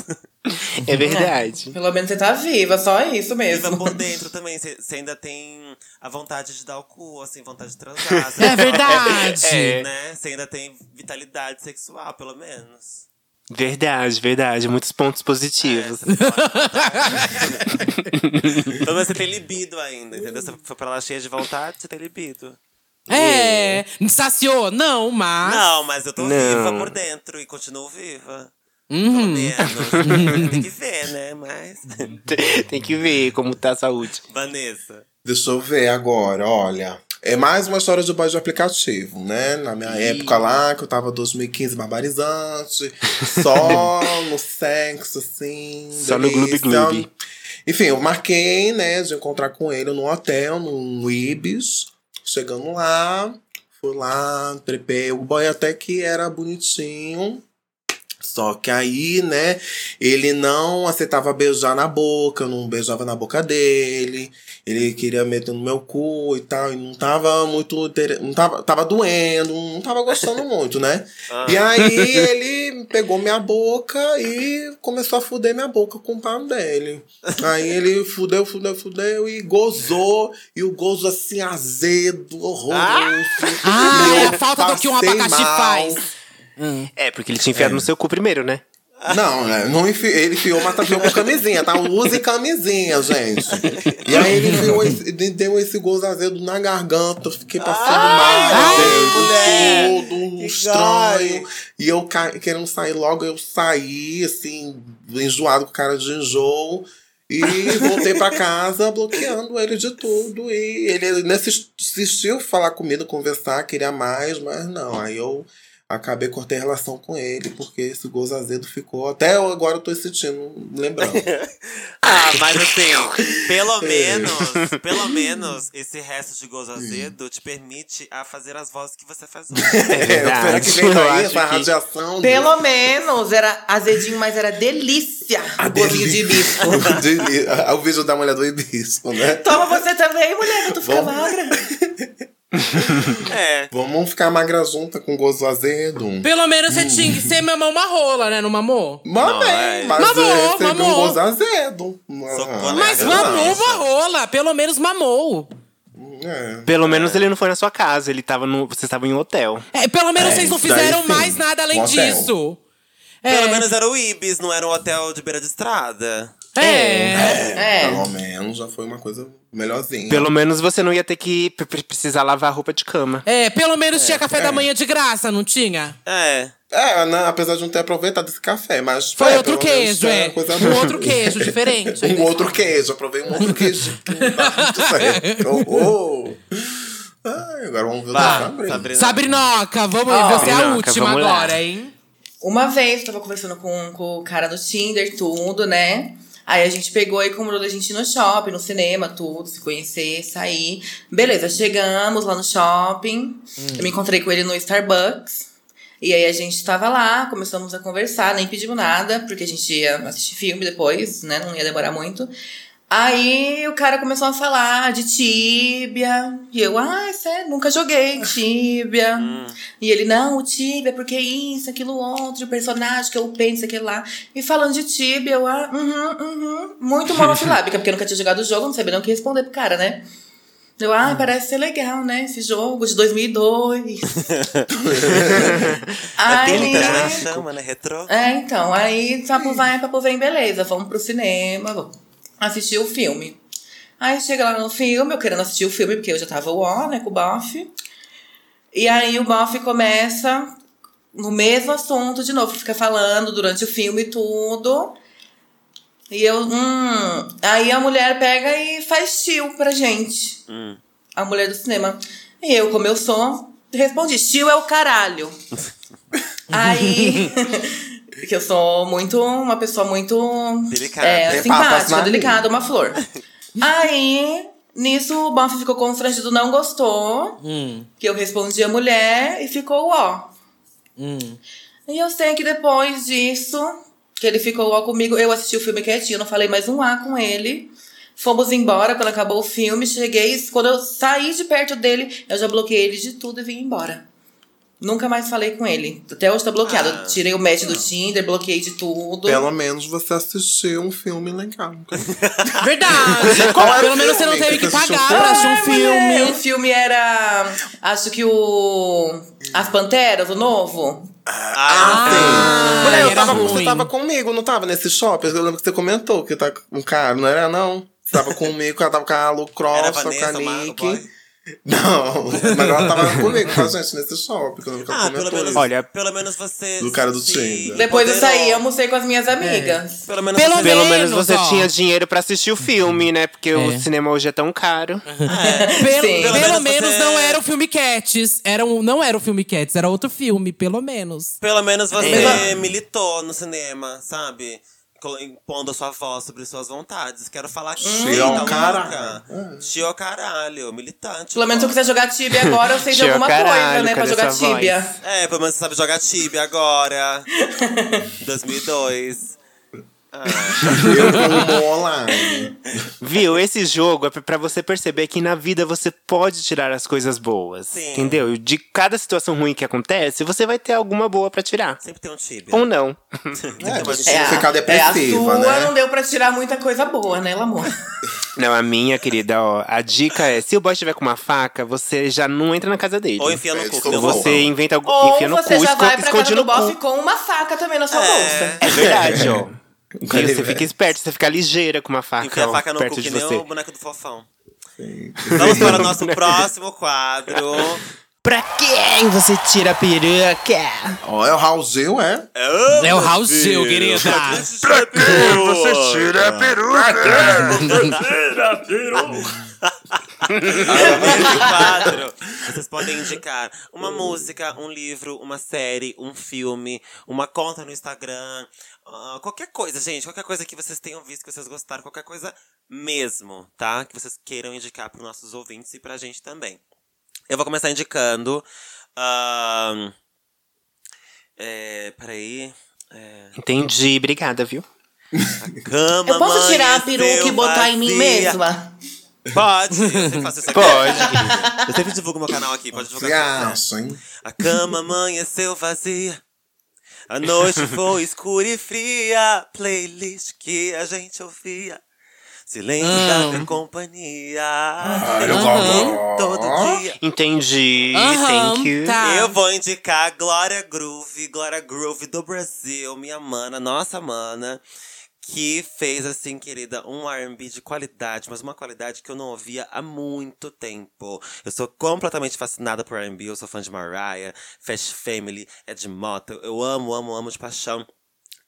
É verdade. Pelo menos você tá viva, só isso E mesmo. por dentro também, você você ainda tem a vontade de dar o cu, assim, vontade de transar. você É não- verdade. É. Né? Você ainda tem vitalidade sexual, pelo menos. Verdade, verdade. Muitos pontos positivos. É, menos você tem libido ainda, entendeu? Você foi pra lá cheia de vontade, você tem libido. É. Saciou? Não, mas. Não, mas eu tô Não. viva por dentro e continuo viva. Uhum. tem que ver, né? Mas. Tem que ver como tá a saúde. Vanessa. Deixa eu ver agora, olha. É mais uma história de boy de aplicativo, né? Na minha época lá, que eu tava 2015 barbarizante, só no sexo, assim. Só no delícia. gloob-gloob. Enfim, eu marquei, né, de encontrar com ele no hotel, no Ibis. Chegando lá, fui lá, trepei. O boy até que era bonitinho. Só que aí, né, ele não aceitava beijar na boca, eu não beijava na boca dele. Ele queria meter no meu cu e tal, e não tava muito. Não tava, tava doendo, não tava gostando muito, né? E aí ele pegou minha boca e começou a fuder minha boca com o pau dele. Aí ele fudeu, fudeu, fudeu e gozou. E o gozo assim, azedo, horroroso. Ah, E é a falta do que um abacaxi mal. faz. É, porque ele tinha enfiado no seu cu primeiro, né? Não, né? Não enfi... ele enfiou uma tapioca com camisinha, tá? Use camisinha, gente. E aí ele, enfiou esse, ele deu esse gozo azedo na garganta, eu fiquei passando mal, mulher, gente, todo que estranho. E eu ca- querendo sair logo, eu saí, assim, enjoado com cara de enjoo. E voltei pra casa bloqueando ele de tudo. E ele nesse- insistiu falar comigo, conversar, queria mais, mas não. Aí eu acabei cortei a relação com ele, porque esse gozo azedo ficou. Até eu agora eu tô sentindo, lembrando. Ah, mas assim, pelo É. menos, pelo menos, esse resto de gozo azedo te permite a fazer as vozes que você faz hoje. É, será que vem daí essa que- radiação? Pelo menos era azedinho, mas era delícia A o gozinho de hibisco. O vídeo da mulher do hibisco, né? Toma você também, mulher, tu fica Vamos. magra. É. Vamos ficar magra junta com gozo azedo. Pelo menos você tinha que ser mamão uma rola, né? Não mamou? Mamei, é. mas Mamou, recebi um mamou. gozo azedo. Mas É, mamou não. uma rola. Pelo menos mamou. É. Pelo menos ele não foi na sua casa, ele tava no. Você estava em um hotel. É, pelo menos É, vocês não daí fizeram sim. mais nada além Um hotel. disso. Pelo É. menos era o Ibis, não era um hotel de beira de estrada. É. É. Pelo menos já foi uma coisa melhorzinha. Pelo menos você não ia ter que pre- pre- precisar lavar a roupa de cama. É, pelo menos tinha café é. da manhã de graça, não tinha? É. É, né, apesar de não ter aproveitado esse café, mas. Foi é, outro queijo, é. Coisa Um outro queijo diferente. Um outro queijo, aprovei um outro queijo. Tá. Oh, oh. Ai, agora vamos ver o da Sabrina. Sabrina. Sabrinoca, vamos Ó, Você é a última vamos lá. agora, hein? Uma vez eu tava conversando com, com o cara do Tinder, tudo, né? Aí a gente pegou e combinou da gente no shopping, no cinema, tudo, se conhecer, sair. Beleza, chegamos lá no shopping. Eu me encontrei com ele no Starbucks. E aí a gente tava lá, começamos a conversar, nem pedimos nada, porque a gente ia assistir filme depois, né? Não ia demorar muito. Aí o cara começou a falar de Tibia. E eu, ah, sério, nunca joguei Tibia. E ele, não, o Tibia, porque isso, aquilo outro, o personagem que eu penso, aquele lá. E falando de Tibia, eu, ah, uhum, uhum. Muito monossilábica, porque eu nunca tinha jogado o jogo, não sabia nem o que responder pro cara, né? Eu, ah, parece ser legal, né? Esse jogo de 2002. É Aí- vintage, né? que Chama, né? Retrô. é, então, aí papo vai, papo vem, beleza. Vamos pro cinema, vamos assistir o filme. Aí chega lá no filme, eu querendo assistir o filme, porque eu já tava ó, né, com o Boff. E aí o Boff começa no mesmo assunto de novo, fica falando durante o filme e tudo. E eu, hum. Aí a mulher pega e faz tio pra gente. Hum. A mulher do cinema. E eu, como eu sou, respondi: tio é o caralho. Aí. que eu sou muito. Uma pessoa muito. Delicada. É, simpática, delicada, uma flor. Aí. Nisso, o Boff ficou constrangido, não gostou. Hum, Que eu respondi a mulher e ficou ó. hum. E eu sei que depois disso, que ele ficou ó comigo, eu assisti o filme quietinho, não falei mais um A com ele. Fomos embora quando acabou o filme, cheguei, quando eu saí de perto dele, eu já bloqueei ele de tudo e vim embora. Nunca mais falei com ele. Até hoje tá bloqueado. Ah. Tirei o match do Tinder, bloqueei de tudo. Pelo menos você assistiu um filme legal. Verdade. Qual Pelo menos você não teve que que pagar pra assistir um É, filme. O filme era. Acho que o. As Panteras, o novo. Ah, Ah, Mulher, eu tava, ruim. você tava comigo, não tava nesse shopping? Eu lembro que você comentou que tá com um cara, não era não? Você tava comigo, ela tava com a Lu Cross, com a Nick. Não, mas ela tava comigo com a gente nesse shopping. que eu Ah, pelo menos, isso. Olha, pelo menos você. Do cara do Tinder. Depois eu saí, empoderou. almocei com as minhas amigas. Pelo menos Pelo você- Pelo menos, você ó. tinha dinheiro pra assistir o filme, né? Porque É. o cinema hoje é tão caro. Pelo, Sim. pelo, Pelo menos menos você- não era o filme Cats. Era um, não era o filme Cats, era outro filme, pelo menos. Pelo menos você É. militou no cinema, sabe? Impondo a sua voz sobre suas vontades. Quero falar aqui. Tio tá caralho. louca? Tio caralho, militante. Pelo menos se eu quiser jogar Tibia agora, eu sei de alguma caralho, coisa, né? Pra jogar sua voz? Tibia. É, pelo menos você sabe jogar Tibia agora. 2002. Online. Viu? Esse jogo é pra você perceber que na vida você pode tirar as coisas boas. Sim. Entendeu? De cada situação ruim que acontece, você vai ter alguma boa pra tirar. Sempre tem um Tibia. Ou não. É, mas É, ficar a- é, a depressiva, sua né? não deu pra tirar muita coisa boa, né, amor? Não, a minha, querida, ó. A dica é: se o boy estiver com uma faca, você já não entra na casa dele. Ou enfia no É, cu. isso que nem eu o vou. Você inventa algo, Ou enfia no você cu, já vai pra casa do bofe com uma faca também na sua É. bolsa. É verdade, ó. Viu? Você fica esperto, você fica ligeira com uma faca, Enfia a ó, faca no perto cu de que nem você. o boneco do fofão. Vamos para o nosso próximo quadro. Pra quem você tira a peruca? Ó, é o Raul Gil, é? É o Gil, querida. Pra quem você tira a Esse quadro, vocês podem indicar uma música, um livro, uma série, um filme, uma conta no Instagram, ah, qualquer coisa, gente, qualquer coisa que vocês tenham visto, que vocês gostaram, qualquer coisa mesmo, tá? Que vocês queiram indicar para nossos ouvintes e pra gente também. Eu vou começar indicando. ahn, é, peraí. É, Entendi, obrigada, viu? cama, Eu posso tirar a peruca e botar em mim vazia. mesma? Pode, eu sempre faço isso aqui. Pode. Eu sempre divulgo meu canal aqui, pode Você divulgar. acha, hein? A cama amanheceu vazia. A noite foi escura e fria. Playlist que a gente ouvia. Silêncio da minha companhia. eu gosto. Todo dia. Entendi, Aham, thank you. tá. Eu vou indicar Glória Groove, Glória Groove do Brasil, minha mana, nossa mana. Que fez, assim, querida, um R&B de qualidade, mas uma qualidade que eu não ouvia há muito tempo. Eu sou completamente fascinada por R&B, eu sou fã de Mariah, Fast Family, Ed Mota, eu amo, amo, amo de paixão.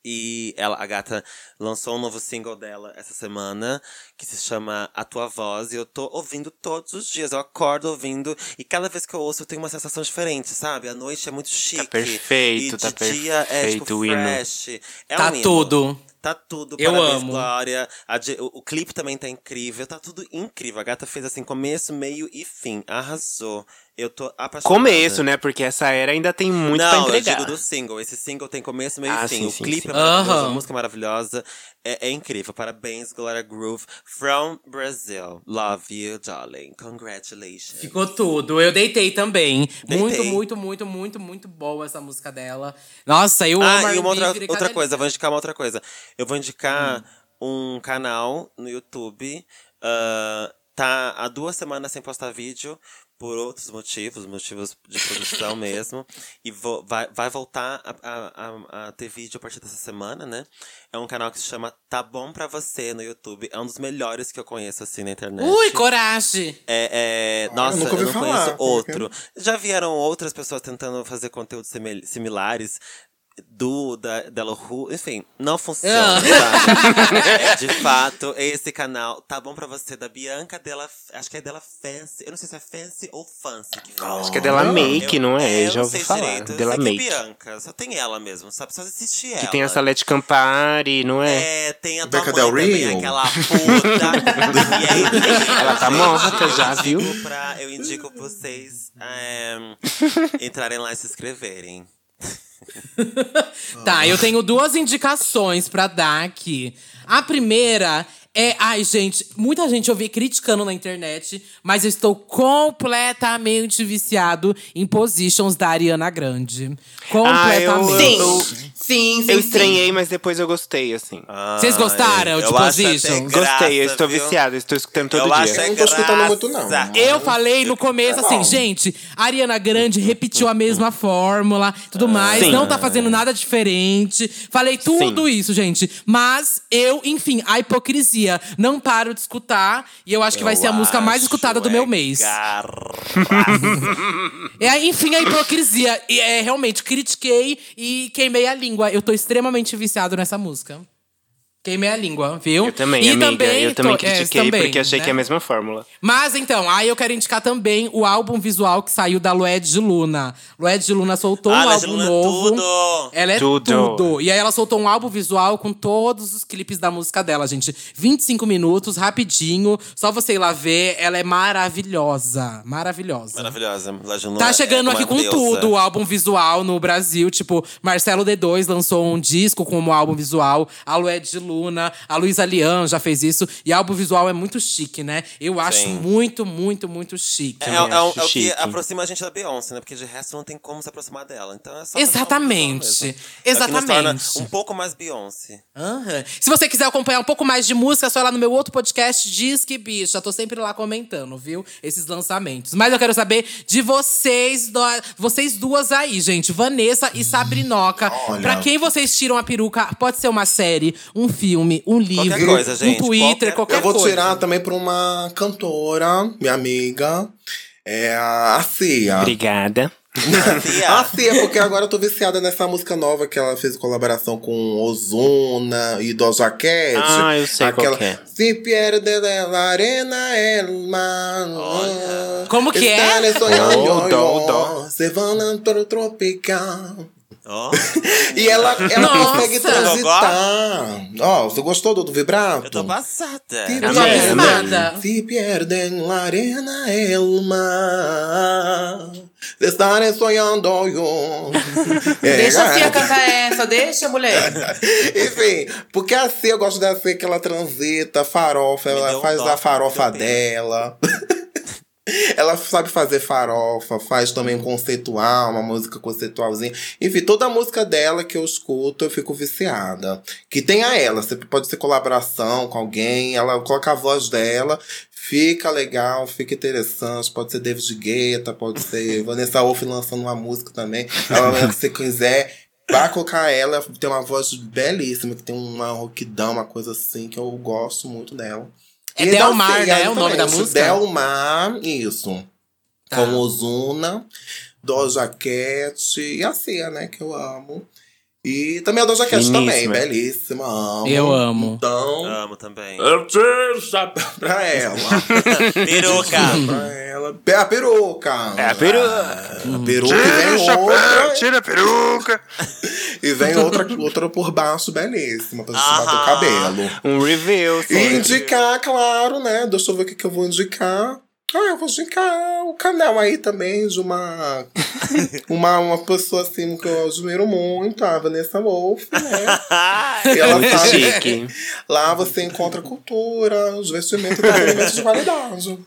E ela, a gata lançou um novo single dela essa semana, que se chama A Tua Voz, e eu tô ouvindo todos os dias. Eu acordo ouvindo, e cada vez que eu ouço eu tenho uma sensação diferente, sabe? A noite é muito chique. perfeito, e tá de dia é tipo perfeito o hino. fresh. É Tá um tudo. Tá tudo, Eu parabéns, amo. Glória. A o, o clipe também tá incrível, tá tudo incrível. A gata fez assim, começo, meio e fim. Arrasou. Eu tô apaixonada. Começo, né? Porque essa era ainda tem muito pra Não, eu entregar. digo do single. Esse single tem começo, meio Ah, e fim. sim, o sim, clipe sim. é maravilhoso, Aham. a música é maravilhosa. É, é incrível. Parabéns, Gloria Groove. From Brazil. Love you, darling. Congratulations. Ficou tudo. Eu deitei também. Deitei. Muito, muito, muito, muito, muito boa essa música dela. Nossa, eu amo Ah, e uma outra, outra coisa, vou indicar uma outra coisa. Eu vou Hum. indicar um canal no YouTube. ah, tá há duas semanas sem postar vídeo, por outros motivos, motivos de produção mesmo. E vou- vai, vai voltar a, a- a- a ter vídeo a partir dessa semana, né? É um canal que se chama Tá Bom Pra Você no YouTube. É um dos melhores que eu conheço, assim, na internet. Ui, coragem! É, é, Ah, nossa, eu eu, nunca ouvi não falar, conheço outro. Já vieram outras pessoas tentando fazer conteúdos simil- similares. Do, da, Della Ru, enfim, não funciona, sabe? É, De fato, esse canal tá bom pra você, da Bianca Della. Acho que é Della Fancy. Eu não sei se é Fancy ou Fancy que fala. Acho que é dela Não, Make, Eu- não é? eu Já não ouvi sei falar. direito. Dela eu sei que Make. é Bianca, só tem ela mesmo, sabe? Só assistir ela. Que tem a Salete Campari, não é? É, tem a Becca Del também, Rio. aquela puta. e aí, tem Ela tá morta já, eu viu? Pra, eu indico pra vocês é, entrarem lá e se inscreverem. Tá, eu tenho duas indicações pra dar aqui. A primeira é. Ai, gente, muita gente eu vi criticando na internet, mas eu estou completamente viciado em Positions da Ariana Grande. Completamente. eu- Sim, eu- sim, sim. Eu sim. estranhei, mas depois eu gostei, assim. Vocês gostaram eu de acho Position? até graça, Gostei, eu estou viu? viciado, eu estou escutando todo eu dia. Eu não tô escutando muito, não. Eu falei no começo assim, gente, a Ariana Grande repetiu a mesma fórmula, tudo mais, Sim. não tá fazendo nada diferente. Falei tudo isso, gente. Mas eu, enfim, a hipocrisia. Não paro de escutar e eu acho que vai ser a música mais escutada do é meu mês. É, enfim, a hipocrisia. E é realmente, critiquei e queimei a língua. Eu tô extremamente viciado nessa música. Queimei a língua, viu? Eu também, e amiga. eu também tô- é, critiquei também, porque achei né? que é a mesma fórmula. Mas então, aí eu quero indicar também o álbum visual que saiu da Lued de Luna. Lued de Luna soltou Ah, um Lued álbum Luna é novo. tudo! Ela é Tudo. tudo. E aí ela soltou um álbum visual com todos os clipes da música dela, gente. 25 minutos, rapidinho. Só você ir lá ver. Ela é maravilhosa. Maravilhosa. Maravilhosa. Lajuna Tá chegando é aqui com deusa. tudo o álbum visual no Brasil. Tipo, Marcelo D2 lançou um disco como álbum visual. A Lued de Luna, a Luísa Lian já fez isso. E álbum visual é muito chique, né? Eu acho Sim. muito, muito, muito chique. É, é, é o- é o que chique. aproxima a gente da Beyoncé, né? Porque de resto não tem como se aproximar dela. Então é só Exatamente. É que Exatamente. um pouco mais Beyoncé. Aham. Se você quiser acompanhar um pouco mais de música, é só ir lá no meu outro podcast, Diz que Bicha. Tô sempre lá comentando, viu? Esses lançamentos. Mas eu quero saber de vocês, do- vocês duas aí, gente. Vanessa e Sabrinoca. Olha. Pra quem vocês tiram a peruca? Pode ser uma série, um filme, um livro, coisa, gente, um Twitter, qualquer- qualquer, Eu vou coisa. tirar também pra uma cantora, minha amiga. É a Cia. Obrigada. Ah, Cia, porque agora eu tô viciada nessa música nova que ela fez colaboração com Ozuna e Doja Cat. Ah, eu sei qual Aquela, que é. Se pierde arena el mar. Como que é? Estaré sonhando, Oh, dó, dó. Se van a tropical. Ó, E ela, ela Nossa! consegue transitar. Ó, você gostou do, do vibrato? eu tô passada. Se Tô Amém, abismada. Se pierde en la arena el mar. Se estaré sonhando yo. É, Deixa a cara. Cia cantar essa, deixa, mulher. Enfim, porque a Cia, eu gosto da Cia que ela transita, farofa, Me ela um faz dó, a farofa dela. Ela sabe fazer farofa, faz também um conceitual, uma música conceitualzinha. Enfim, toda a música dela que eu escuto, eu fico viciada. Que tenha ela, sempre pode ser colaboração com alguém, ela coloca a voz dela. Fica legal, fica interessante. Pode ser David Guetta, pode ser Vanessa Wolff lançando uma música também. Ela, se quiser, Vai colocar ela, tem uma voz belíssima, que tem uma rouquidão, uma coisa assim, que eu gosto muito dela. É E Delmar, né? aí O nome da música? Delmar, isso. Tá. Com Ozuna, Doja Cat e a Cia, né? Que eu amo. E também a Doja Cat também, belíssima, amo. Eu amo. Então, Amo também. eu tiro o chapéu pra ela. Peruca. pra ela. É a peruca. É a peruca. Ah, A peruca e vem outra. tira a peruca. E vem outra, outra por baixo, belíssima, pra gente bater o cabelo. Um review. E indicar, claro, né? Deixa eu ver o que, que eu vou indicar. Ah, eu vou indicar o canal aí também de uma, uma, uma pessoa assim que eu admiro muito, a Vanessa Wolff, né? E ela Muito chique. Lá você encontra cultura, os vestimentos e entretenimento de qualidade.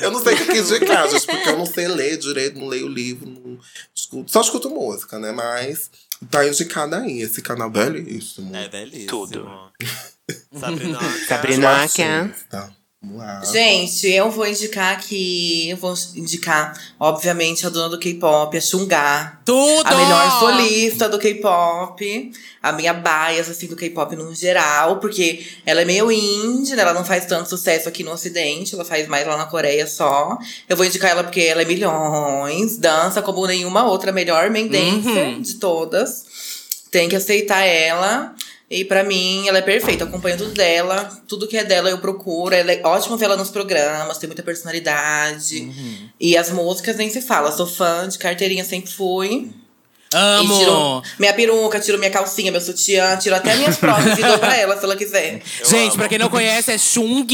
Eu não sei o que quis indicar, gente, porque eu não sei ler direito, não leio livro, não escuto, só escuto música, né? Mas tá indicado aí, esse canal belíssimo. É belíssimo. Tudo. Sabrina. Sabrina. Lá. Gente, eu vou indicar aqui. Eu vou indicar, obviamente, a dona do K-pop, a Xungá. Tudo! A melhor solista do K-pop. A minha bias, assim, do K-pop no geral. Porque ela é meio indie, né? Ela não faz tanto sucesso aqui no Ocidente. Ela faz mais lá na Coreia só. Eu vou indicar ela porque ela é milhões. Dança como nenhuma outra melhor main dancer Uhum. de todas. Tem que aceitar ela. E pra mim, ela é perfeita. Eu acompanho tudo dela. Tudo que é dela eu procuro. Ela é ótimo ver ela nos programas. Tem muita personalidade. Uhum. E as músicas nem se fala. Sou fã de carteirinha, sempre fui. Amo! tiro minha peruca, tiro minha calcinha, meu sutiã, tiro até minhas próteses e dou pra ela se ela quiser. Gente, amo. pra quem não conhece, é Chung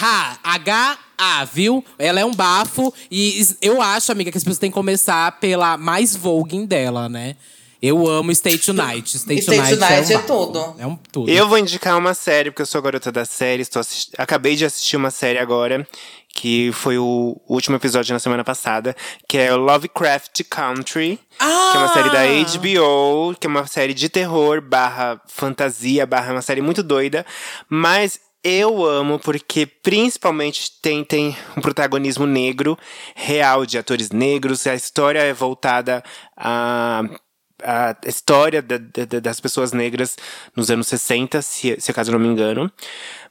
Ha. H-A, viu? Ela é um bafo. E eu acho, amiga, que as pessoas têm que começar pela mais voguing dela, né? Eu amo Stay Tonight. Stay, Stay Tonight, Tonight é, um é tudo. É um tudo. Eu vou indicar uma série, porque eu sou a garota da série. Estou assisti- Acabei de assistir uma série agora, que foi o último episódio na semana passada, que é o Lovecraft Country. Que é uma série da HBO, que é uma série de terror barra fantasia, barra uma série muito doida. Mas eu amo porque principalmente tem, tem um protagonismo negro, real, de atores negros. A história é voltada a a história da- da- das pessoas negras nos anos 60, se, se acaso não me engano.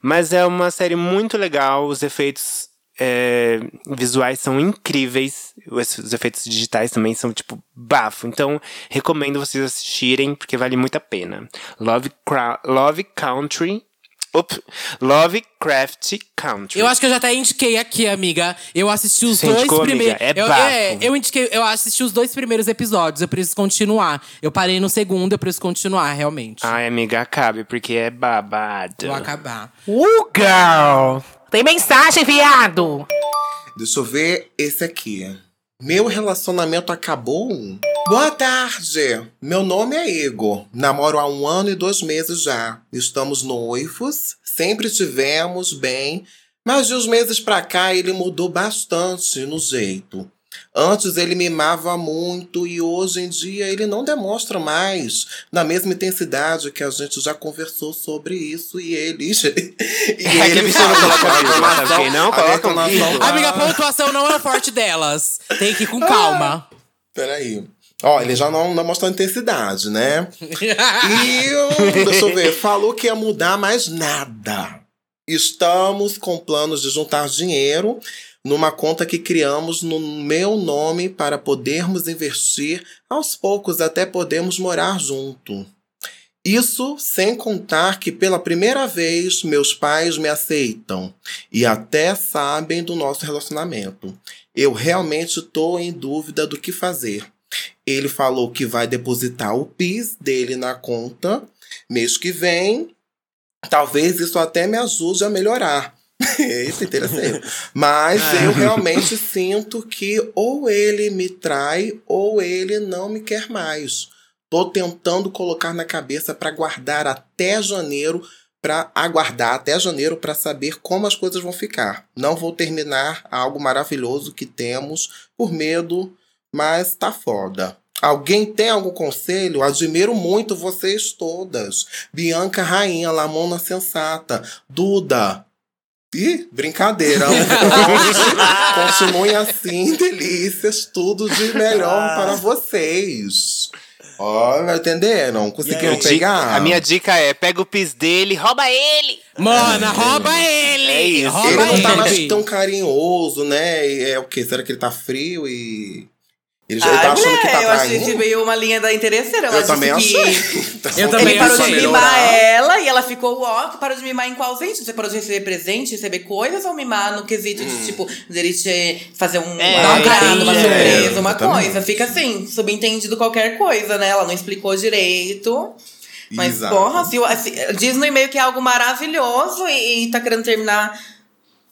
Mas é uma série muito legal, os efeitos é, visuais são incríveis, os, os efeitos digitais também são, tipo, bafo. Então, recomendo vocês assistirem, porque vale muito a pena. Love, Love Country. Lovecraft Country. Eu acho que eu já até indiquei aqui, amiga. Eu assisti os Você dois primeiros. É eu, bafo. eu indiquei, eu assisti os dois primeiros episódios. Eu preciso continuar. Eu parei no segundo, eu preciso continuar, realmente. Ai, amiga, acabe, porque é babado. Vou acabar. Uh, girl! Tem mensagem, viado! Deixa eu ver esse aqui. Meu relacionamento acabou? Boa tarde! Meu nome é Igor. Namoro há um ano e dois meses já. Estamos noivos, sempre tivemos bem, mas de uns meses pra cá ele mudou bastante no jeito. Antes ele mimava muito e hoje em dia ele não demonstra mais na mesma intensidade que a gente já conversou sobre isso e eles. e É que a não coloca a. Amiga, a pontuação não é o forte delas. Tem que ir com calma. Peraí. Ó, ele já não, não mostrou intensidade, né? E, deixa eu ver, falou que ia mudar mais nada. Estamos com planos de juntar dinheiro numa conta que criamos no meu nome para podermos investir aos poucos até podermos morar junto. Isso sem contar que pela primeira vez meus pais me aceitam e até sabem do nosso relacionamento. Eu realmente estou em dúvida do que fazer. Ele falou que vai depositar o PIS dele na conta mês que vem. Talvez isso até me ajude a melhorar. Isso é interessante. Mas eu realmente sinto que ou ele me trai ou ele não me quer mais. Tô tentando colocar na cabeça para guardar até janeiro, para aguardar até janeiro para saber como as coisas vão ficar. Não vou terminar algo maravilhoso que temos por medo, mas tá foda. Alguém tem algum conselho? Admiro muito vocês todas. Bianca Rainha, Lamona Sensata, Duda. Ih, brincadeira. Continuem assim, delícias. Tudo de melhor para vocês. Olha, entenderam? Conseguiram aí? pegar? A minha dica é: pega o pis dele, rouba ele! Mona, rouba ele! É isso. Rouba Ele não tá mais tão carinhoso, né? É o quê? Será que ele tá frio e. Ele já ele tá achando mulher, que tá eu achei que veio uma linha da interesseira. Eu também disse achei. que Eu também ele parou achei. de mimar ela e ela ficou, ó, que parou de mimar em qual sentido? Você parou de receber presente, receber coisas ou mimar no quesito Hum. de, tipo, dele te fazer um, É, um carinho, uma é, surpresa, uma exatamente. coisa. Fica assim, subentendido qualquer coisa, né? Ela não explicou direito. Mas, Exato. porra, se, assim, no e-mail que é algo maravilhoso e, e tá querendo terminar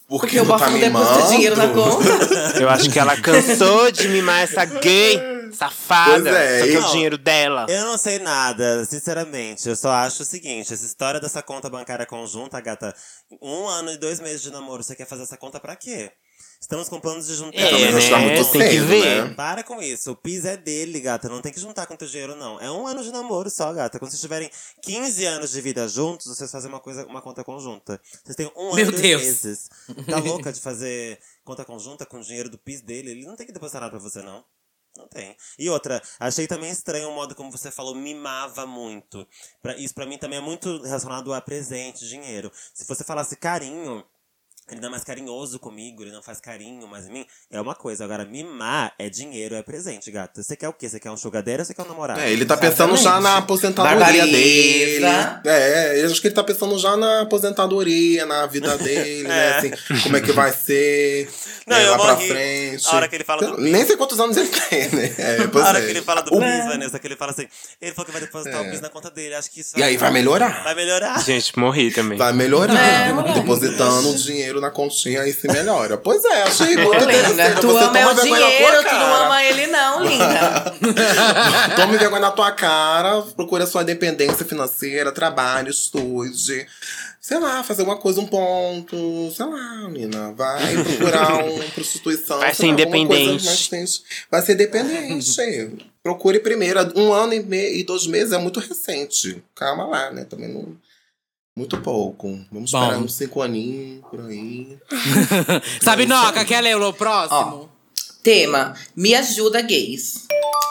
Porque, porque o bosta tá não deposita dinheiro na conta. Eu acho que ela cansou de mimar essa gay safada. É, só que é o dinheiro dela. Eu não sei nada, sinceramente. Eu só acho o seguinte: essa história dessa conta bancária conjunta, gata, um ano e dois meses de namoro, você quer fazer essa conta pra quê? Estamos com planos de juntar. É, Também né? tá muito Tem que ver. né? Para com isso. O PIS é dele, gata. Não tem que juntar com teu dinheiro, não. É um ano de namoro só, gata. Quando vocês tiverem 15 anos de vida juntos, vocês fazem uma coisa, uma conta conjunta. Vocês têm um ano Meu e dois Deus. meses. Tá louca de fazer conta conjunta com o dinheiro do PIS dele? Ele não tem que depositar nada pra você, não. Não tem. E outra, achei também estranho o modo como você falou, mimava muito. Pra, isso pra mim também é muito relacionado a presente, dinheiro. Se você falasse carinho, ele não é mais carinhoso comigo, ele não faz carinho mais em mim, é uma coisa. Agora, mimar é dinheiro, é presente, gata. Você quer o quê? Você quer um sugadeiro ou você quer um namorado? É, ele tá pensando já na aposentadoria dele. É, eu acho que ele tá pensando já na aposentadoria, na vida dele, né? Assim, como é que vai ser Não, né, eu lá pra morri. frente. A hora que ele fala do- Nem sei quantos anos ele tem, né? É, pois Na hora é. que ele fala do O- PIS, Vanessa, que ele fala assim, ele falou que vai depositar É. o PIS na conta dele. Acho que isso E aí vai melhorar. Vai melhorar. Gente, morri também. Vai melhorar. É. Depositando o dinheiro na continha, aí se melhora. Pois é, achei muito linda, interessante. tu ama é o dinheiro, tu não ama ele não, linda. Tome vergonha na tua cara, procure a sua independência financeira, trabalhe, estude. Sei lá, fazer uma coisa, um ponto. Sei lá, menina. Vai procurar uma prostituição. Vai ser lá, independente. Vai ser independente. Procure primeiro. Um ano e, me... e dois meses é muito recente. Calma lá, né? Também não. Muito pouco. Vamos Bom. esperar uns cinco aninhos por aí. Sabe, Noca, quer ler o próximo? Tema, me ajuda gays.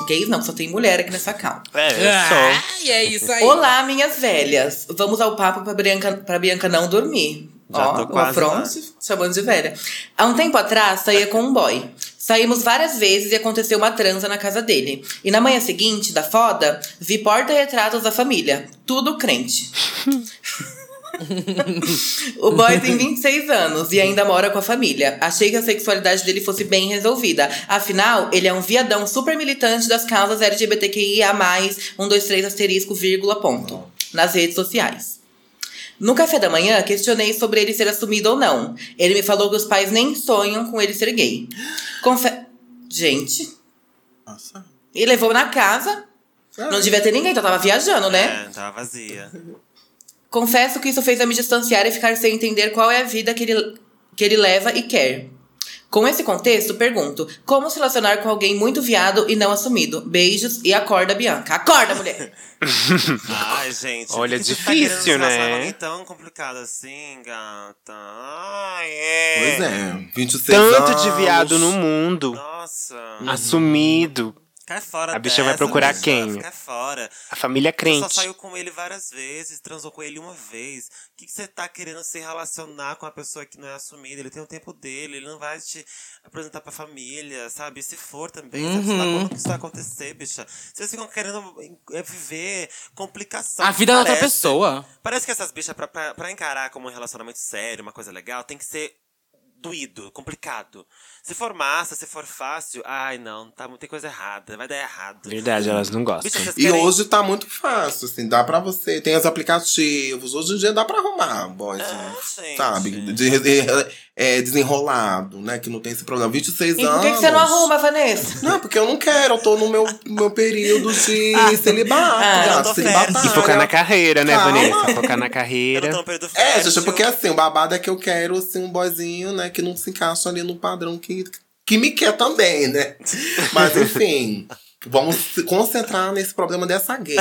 Gays não, só tem mulher aqui nessa cal. É, eu sou. Ah, e é isso aí. Olá, minhas velhas. Vamos ao papo pra Bianca, pra Bianca não dormir. Já Ó, tô o quase afronte, chamando de velha. Há um tempo atrás, saía com um boy. Saímos várias vezes e aconteceu uma transa na casa dele. E na manhã seguinte, da foda, vi porta-retratos da família. Tudo crente. o boy tem 26 anos e ainda mora com a família. Achei que a sexualidade dele fosse bem resolvida. Afinal, ele é um viadão super militante das causas LGBTQIA+, 123 asterisco, vírgula, ponto. Nas redes sociais. No café da manhã, questionei sobre ele ser assumido ou não. Ele me falou que os pais nem sonham com ele ser gay. Confe... Gente, Nossa. e levou na casa. Não devia ter ninguém, então tava viajando, né? É, tava vazia. Confesso que isso fez eu me distanciar e ficar sem entender qual é a vida que ele, que ele leva e quer. Com esse contexto, pergunto: como se relacionar com alguém muito viado e não assumido? Beijos e acorda, Bianca. Acorda, mulher! Ai, gente. Olha, você difícil, tá né? com alguém tão complicado assim, gata. Ai, é. Pois é. 26 Tanto anos. de viado no mundo. Nossa. Assumido. Cai fora A bicha vai dessa, procurar bicha. quem? Cai fora. A família Você crente. só saiu com ele várias vezes, transou com ele uma vez. O que, que você tá querendo se relacionar com uma pessoa que não é assumida? Ele tem o tempo dele, ele não vai te apresentar pra família, sabe? E se for também, sabe? Sei lá Uhum. quando que isso vai acontecer, bicha. Vocês ficam querendo é, viver complicação. A vida da outra Parece- pessoa. Parece que essas bichas, pra, pra, pra encarar como um relacionamento sério, uma coisa legal, tem que ser doído, complicado. Se for massa, se for fácil, ai não, tá, tem coisa errada, vai dar errado. Verdade, elas não gostam. Bicha, vocês E querem- hoje tá muito fácil, assim, dá pra você. Tem os aplicativos, hoje em dia dá pra arrumar, boys, É, gente. sabe? De, de- é, desenrolado, né? Que não tem esse problema. 26 E por anos. que, que você não arruma, Vanessa? Não, porque eu não quero, eu tô no meu, meu período de celibato. Ah, eu tô celibatária. fértil. E focar na carreira, né, Calma. Vanessa? Focar na Eu carreira. não tô no período É, gente, porque assim, o babado é que eu quero, assim, um boyzinho, né, que não se encaixa ali no padrão que, que me quer também, né? Mas enfim, vamos se concentrar nesse problema dessa gay.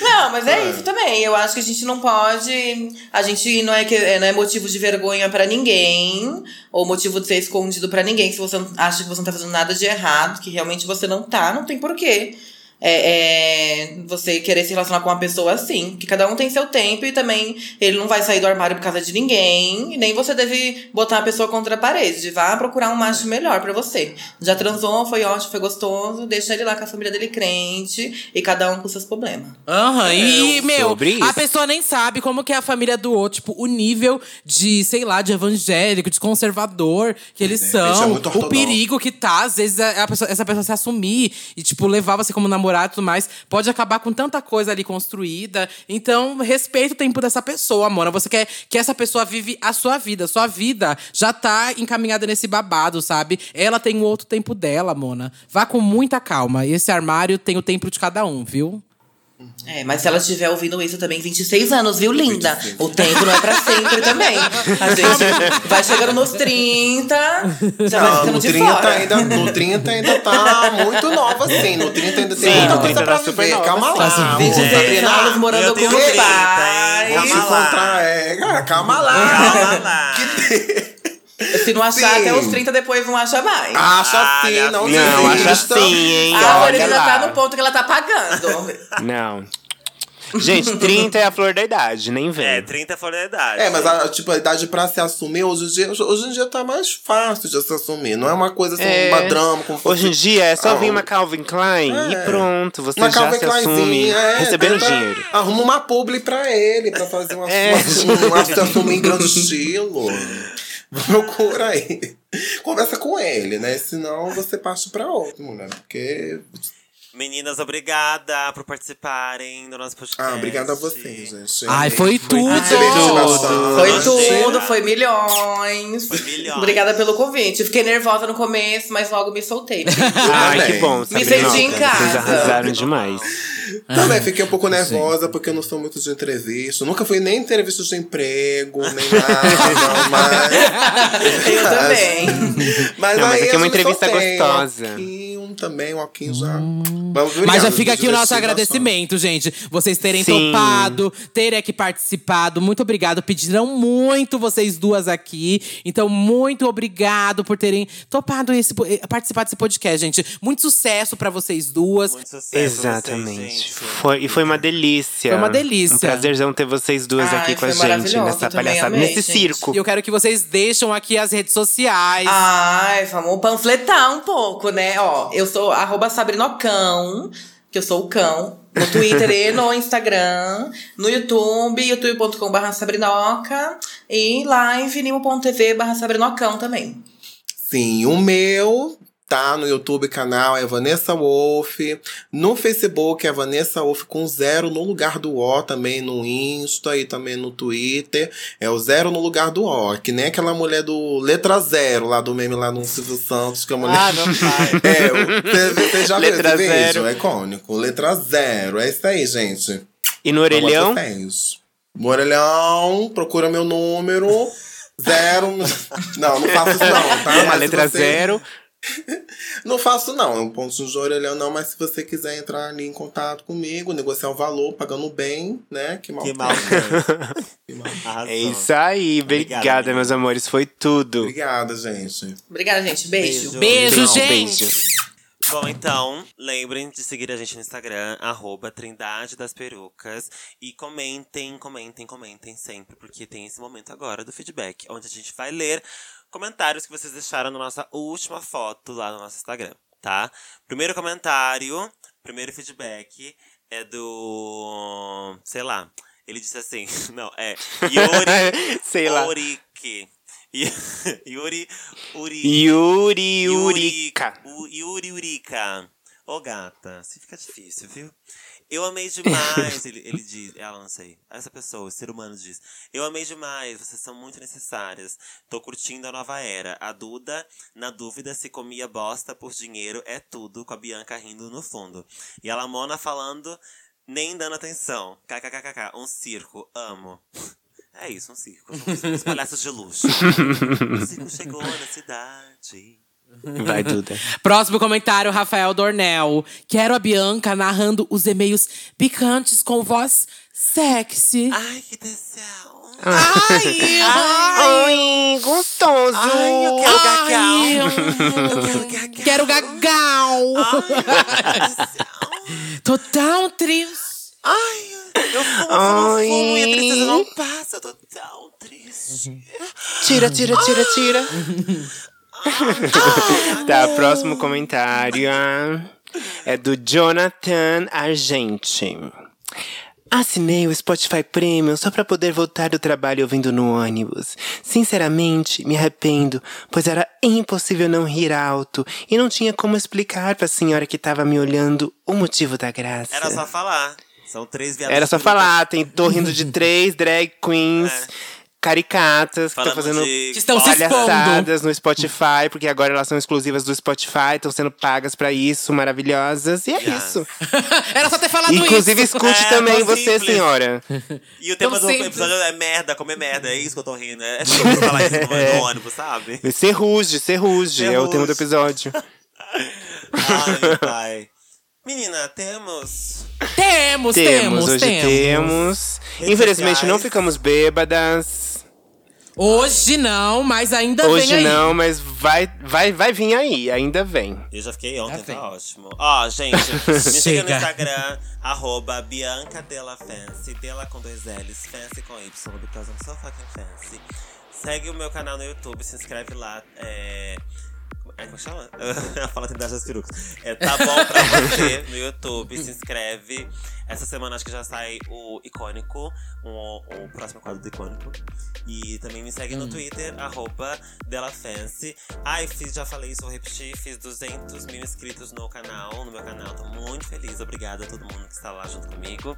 Não, mas é isso também. Eu acho que a gente não pode. A gente não é, que, é, não é motivo de vergonha pra ninguém, ou motivo de ser escondido pra ninguém. Se você acha que você não tá fazendo nada de errado, que realmente você não tá, não tem porquê. É, é, você querer se relacionar com uma pessoa assim. Porque cada um tem seu tempo e também ele não vai sair do armário por causa de ninguém. E nem você deve botar a pessoa contra a parede. Vá procurar um macho melhor pra você. Já transou, foi ótimo, foi gostoso. Deixa ele lá com a família dele crente. E cada um com seus problemas. Aham, e, meu, sobre a pessoa nem sabe como que é a família do outro, tipo, o nível de, sei lá, de evangélico, de conservador que eles É, é são, o perigo que tá, às vezes, a pessoa- essa pessoa se assumir e, tipo, levar você como namorado e tudo mais, pode acabar com tanta coisa ali construída. Então, respeita o tempo dessa pessoa, Mona. Você quer que essa pessoa vive a sua vida. Sua vida já tá encaminhada nesse babado, sabe? Ela tem o outro tempo dela, Mona. Vá com muita calma. Esse armário tem o tempo de cada um, viu? É, mas se ela estiver ouvindo isso também, 26 anos, viu, linda? O tempo não é pra sempre também. A gente vai chegando nos 30, já vai Não, ficando no de 30, fora. ainda, no 30 ainda tá muito nova, assim. No 30 ainda tem Sim, muita no coisa 30 pra tá viver. nova, Calma lá. 26 Sabrina. anos morando eu com o 30, pai. se Calma lá. é. Calma lá. Calma lá. Se não achar Sim. até os 30, depois não acha mais. Acha Ah, assim, minha não filha. Não, acha assim, hein? a Lorena já tá no ponto que ela tá pagando. Não. Gente, 30 é a flor da idade, nem vem. É, 30 fora da idade. É, mas a, tipo, a idade pra se assumir, hoje em, dia, hoje em dia tá mais fácil de se assumir. Não é uma coisa assim, É. uma drama. Como Hoje em dia é só Ah, vir uma Calvin Klein É. e pronto, você uma já Calvin se assume Kleinzinha, é, recebendo tenta- dinheiro. Arruma uma publi pra ele, pra fazer uma, É. uma, uma, se assumir em grande estilo. Procura aí. Conversa com ele, né? Senão você passa pra outro, mulher. Porque. Meninas, obrigada por participarem do nosso podcast. Ah, obrigado a vocês, gente. Ai, foi tudo! Me diverti bastante. Foi tudo, foi milhões. Foi milhões. Obrigada pelo convite. Fiquei nervosa no começo, mas logo me soltei. Ai, que bom, Me senti em Vocês casa. arrasaram demais. Também fiquei um pouco nervosa porque eu não sou muito de entrevista. Nunca fui nem em entrevista de emprego, nem nada, mas. Eu também. Mas, Não, mas aqui é uma eu me entrevista soltei, gostosa. Um também, um alquinho já. Mas, Mas já fica aqui o nosso agradecimento, gente. Vocês terem Sim. topado, terem aqui participado. Muito obrigado. Pediram muito vocês duas aqui. Então, muito obrigado por terem topado esse, eh, participar desse podcast, gente. Muito sucesso pra vocês duas. Muito sucesso pra vocês, Exatamente. Gente. Foi, e foi uma delícia. Foi uma delícia. Um prazerzão ter vocês duas Ai, aqui com a gente nessa palhaçada, amei, nesse gente. circo. E eu quero que vocês deixam aqui as redes sociais. Ai, vamos panfletar um pouco, né? Ó, eu sou arroba sabrinocão, que eu sou o cão. No Twitter e no Instagram. No YouTube, youtube.com.br sabrinoca. E lá em vinimo.tv barra sabrinocão também. Sim, o meu tá no YouTube canal é Vanessa Wolf. No Facebook é Vanessa Wolf com zero no lugar do O também no Insta e também no Twitter. É o zero no lugar do O. Que nem aquela mulher do Letra Zero lá do meme lá no Silvio Santos, que a mulher. Ah, não. É, você- já viu Letra esse zero. vídeo? É icônico. Letra zero. É isso aí, gente. E no orelhão? No orelhão, procura meu número. Zero. Não, não faço isso não, tá? a Mas se letra você- zero. Não faço não, é um ponto de orelhão não, mas se você quiser entrar ali em contato comigo, negociar o valor, pagando bem, né? Que mal. Que mal tem. Que mal. Arrasou. É isso aí. Obrigada, menina. meus amores. Foi tudo. Obrigada, gente. Obrigada, gente. Beijo. Beijo, Beijo, gente! beijo. Bom, então, lembrem de seguir a gente no Instagram, arroba Trindade das Perucas. E comentem, comentem, comentem sempre, porque tem esse momento agora do feedback, onde a gente vai ler comentários que vocês deixaram na nossa última foto lá no nosso Instagram, tá? Primeiro comentário, primeiro feedback é do. sei lá. Ele disse assim, não, é. Yuri Sei lá. Oriki. Yuri Uri. Yuri Yurika. U- Yuri Urica. Ô gata, se fica difícil, viu? Eu amei demais, ele, ele diz, ela não sei. Essa pessoa, esse ser humano diz. Eu amei demais, vocês são muito necessárias. Tô curtindo a nova era. A Duda, na dúvida se comia bosta por dinheiro, é tudo, com a Bianca rindo no fundo. E a Lamona falando, nem dando atenção. KKKKK, um circo, amo. É isso, um circo. Os palhaços de luxo. o circo chegou na cidade. Vai, Duda. Próximo comentário, Rafael Dornel. Quero a Bianca narrando os e-mails picantes com voz sexy. Ai, que tesão. Ai, Ai, gostoso! Ai, eu quero ai, gagal. Quero gagal. Ai, que tesão. Tô tão triste. Ai, eu fumo, fumo, Ai. fumo e a tristeza não passa. Eu tô tão triste. Tira, tira, tira, tira. tá, próximo comentário é do Jonathan Argente. Assinei o Spotify Premium só pra poder voltar do trabalho ouvindo no ônibus. Sinceramente, me arrependo, pois era impossível não rir alto e não tinha como explicar pra senhora que tava me olhando o motivo da graça. Era só falar. São três viadas. Era só falar, tem, tô rindo de três drag queens É. caricatas que estão fazendo de- estão palhaçadas no Spotify, porque agora elas são exclusivas do Spotify, estão sendo pagas pra isso, maravilhosas. E é Yes. isso. Era só ter falado Inclusive, isso. escute É, também você, simples. senhora. E o tema Tão do simples. episódio é merda, comer merda. É isso que eu tô rindo. É só eu falar isso no, no ônibus, sabe? Serruge, serruge, é o tema do episódio. Ai, pai. Menina, temos. Temos, Temos, temos, hoje temos. Redes Infelizmente sociais. não ficamos bêbadas. Hoje não, mas ainda Hoje vem aí. não, mas vai, vai, vai vir aí, ainda vem. Eu já fiquei ontem, Já vem. tá ótimo. Ó, gente, me siga no. Instagram, arroba Bianca Della Fancy, Della com dois L's, Fancy com Y, because I'm so fucking fancy. Segue o meu canal no YouTube, se inscreve lá. É. É como chama? Fala a Trindade das perucas. É, tá bom pra você no YouTube, se inscreve. Essa semana acho que já sai o Icônico, o, o próximo quadro do Icônico. E também me segue no Twitter, arroba DelaFancy. Ai, fiz, já falei isso, vou repetir. Fiz 200 mil inscritos no canal, no meu canal. Tô muito feliz, obrigada a todo mundo que está lá junto comigo.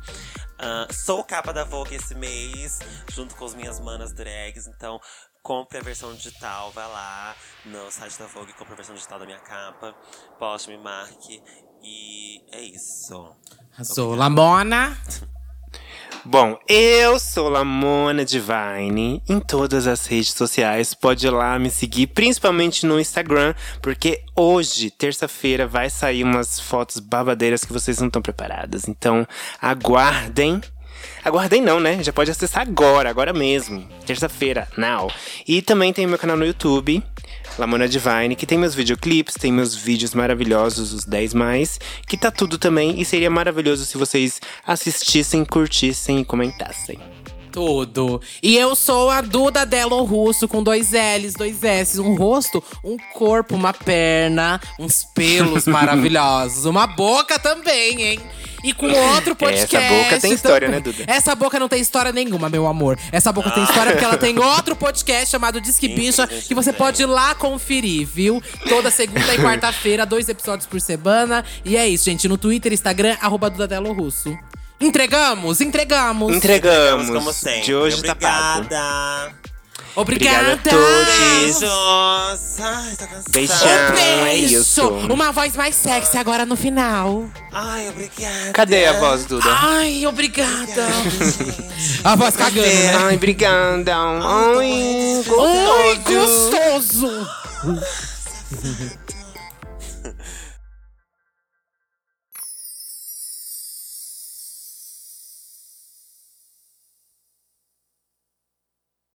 Ah, sou capa da Vogue esse mês, junto com as minhas manas drags. Então, compre a versão digital, vai lá no site da Vogue, compre a versão digital da minha capa. Poste, me marque. E é isso. Sou Lamona. Bom, eu sou Lamona Divine em todas as redes sociais. Pode ir lá me seguir, principalmente no Instagram, porque hoje, terça-feira, vai sair umas fotos babadeiras que vocês não estão preparadas. Então, aguardem. Aguardem não, né? Já pode acessar agora, agora mesmo. Terça-feira, now. E também tem meu canal no YouTube, Lamona Divine, que tem meus videoclipes, tem meus vídeos maravilhosos, os 10 mais, que tá tudo também. E seria maravilhoso se vocês assistissem, curtissem e comentassem. Tudo. E eu sou a Duda Delo Russo, com dois L's, dois S, um rosto, um corpo, uma perna, uns pelos maravilhosos, uma boca também, hein? E com outro podcast. Essa boca tem história, também. né, Duda? Essa boca não tem história nenhuma, meu amor. Essa boca tem história porque ela tem outro podcast chamado Disque Bicha, que você pode ir lá conferir, viu? Toda segunda e quarta-feira, dois episódios por semana. E é isso, gente. No Twitter, Instagram, arroba Duda Russo. Entregamos? Entregamos. Entregamos. como sempre. De hoje tá pago. Obrigada. Obrigada. Obrigada a todos. Ai, tô cansada. Beijão. Um é beijo. isso. Uma voz mais sexy agora no final. Ai, obrigada. Cadê a voz, Duda? Ai, obrigada. A voz cagando, né? Ai, obrigada. Ai, Ai, gostoso. gostoso.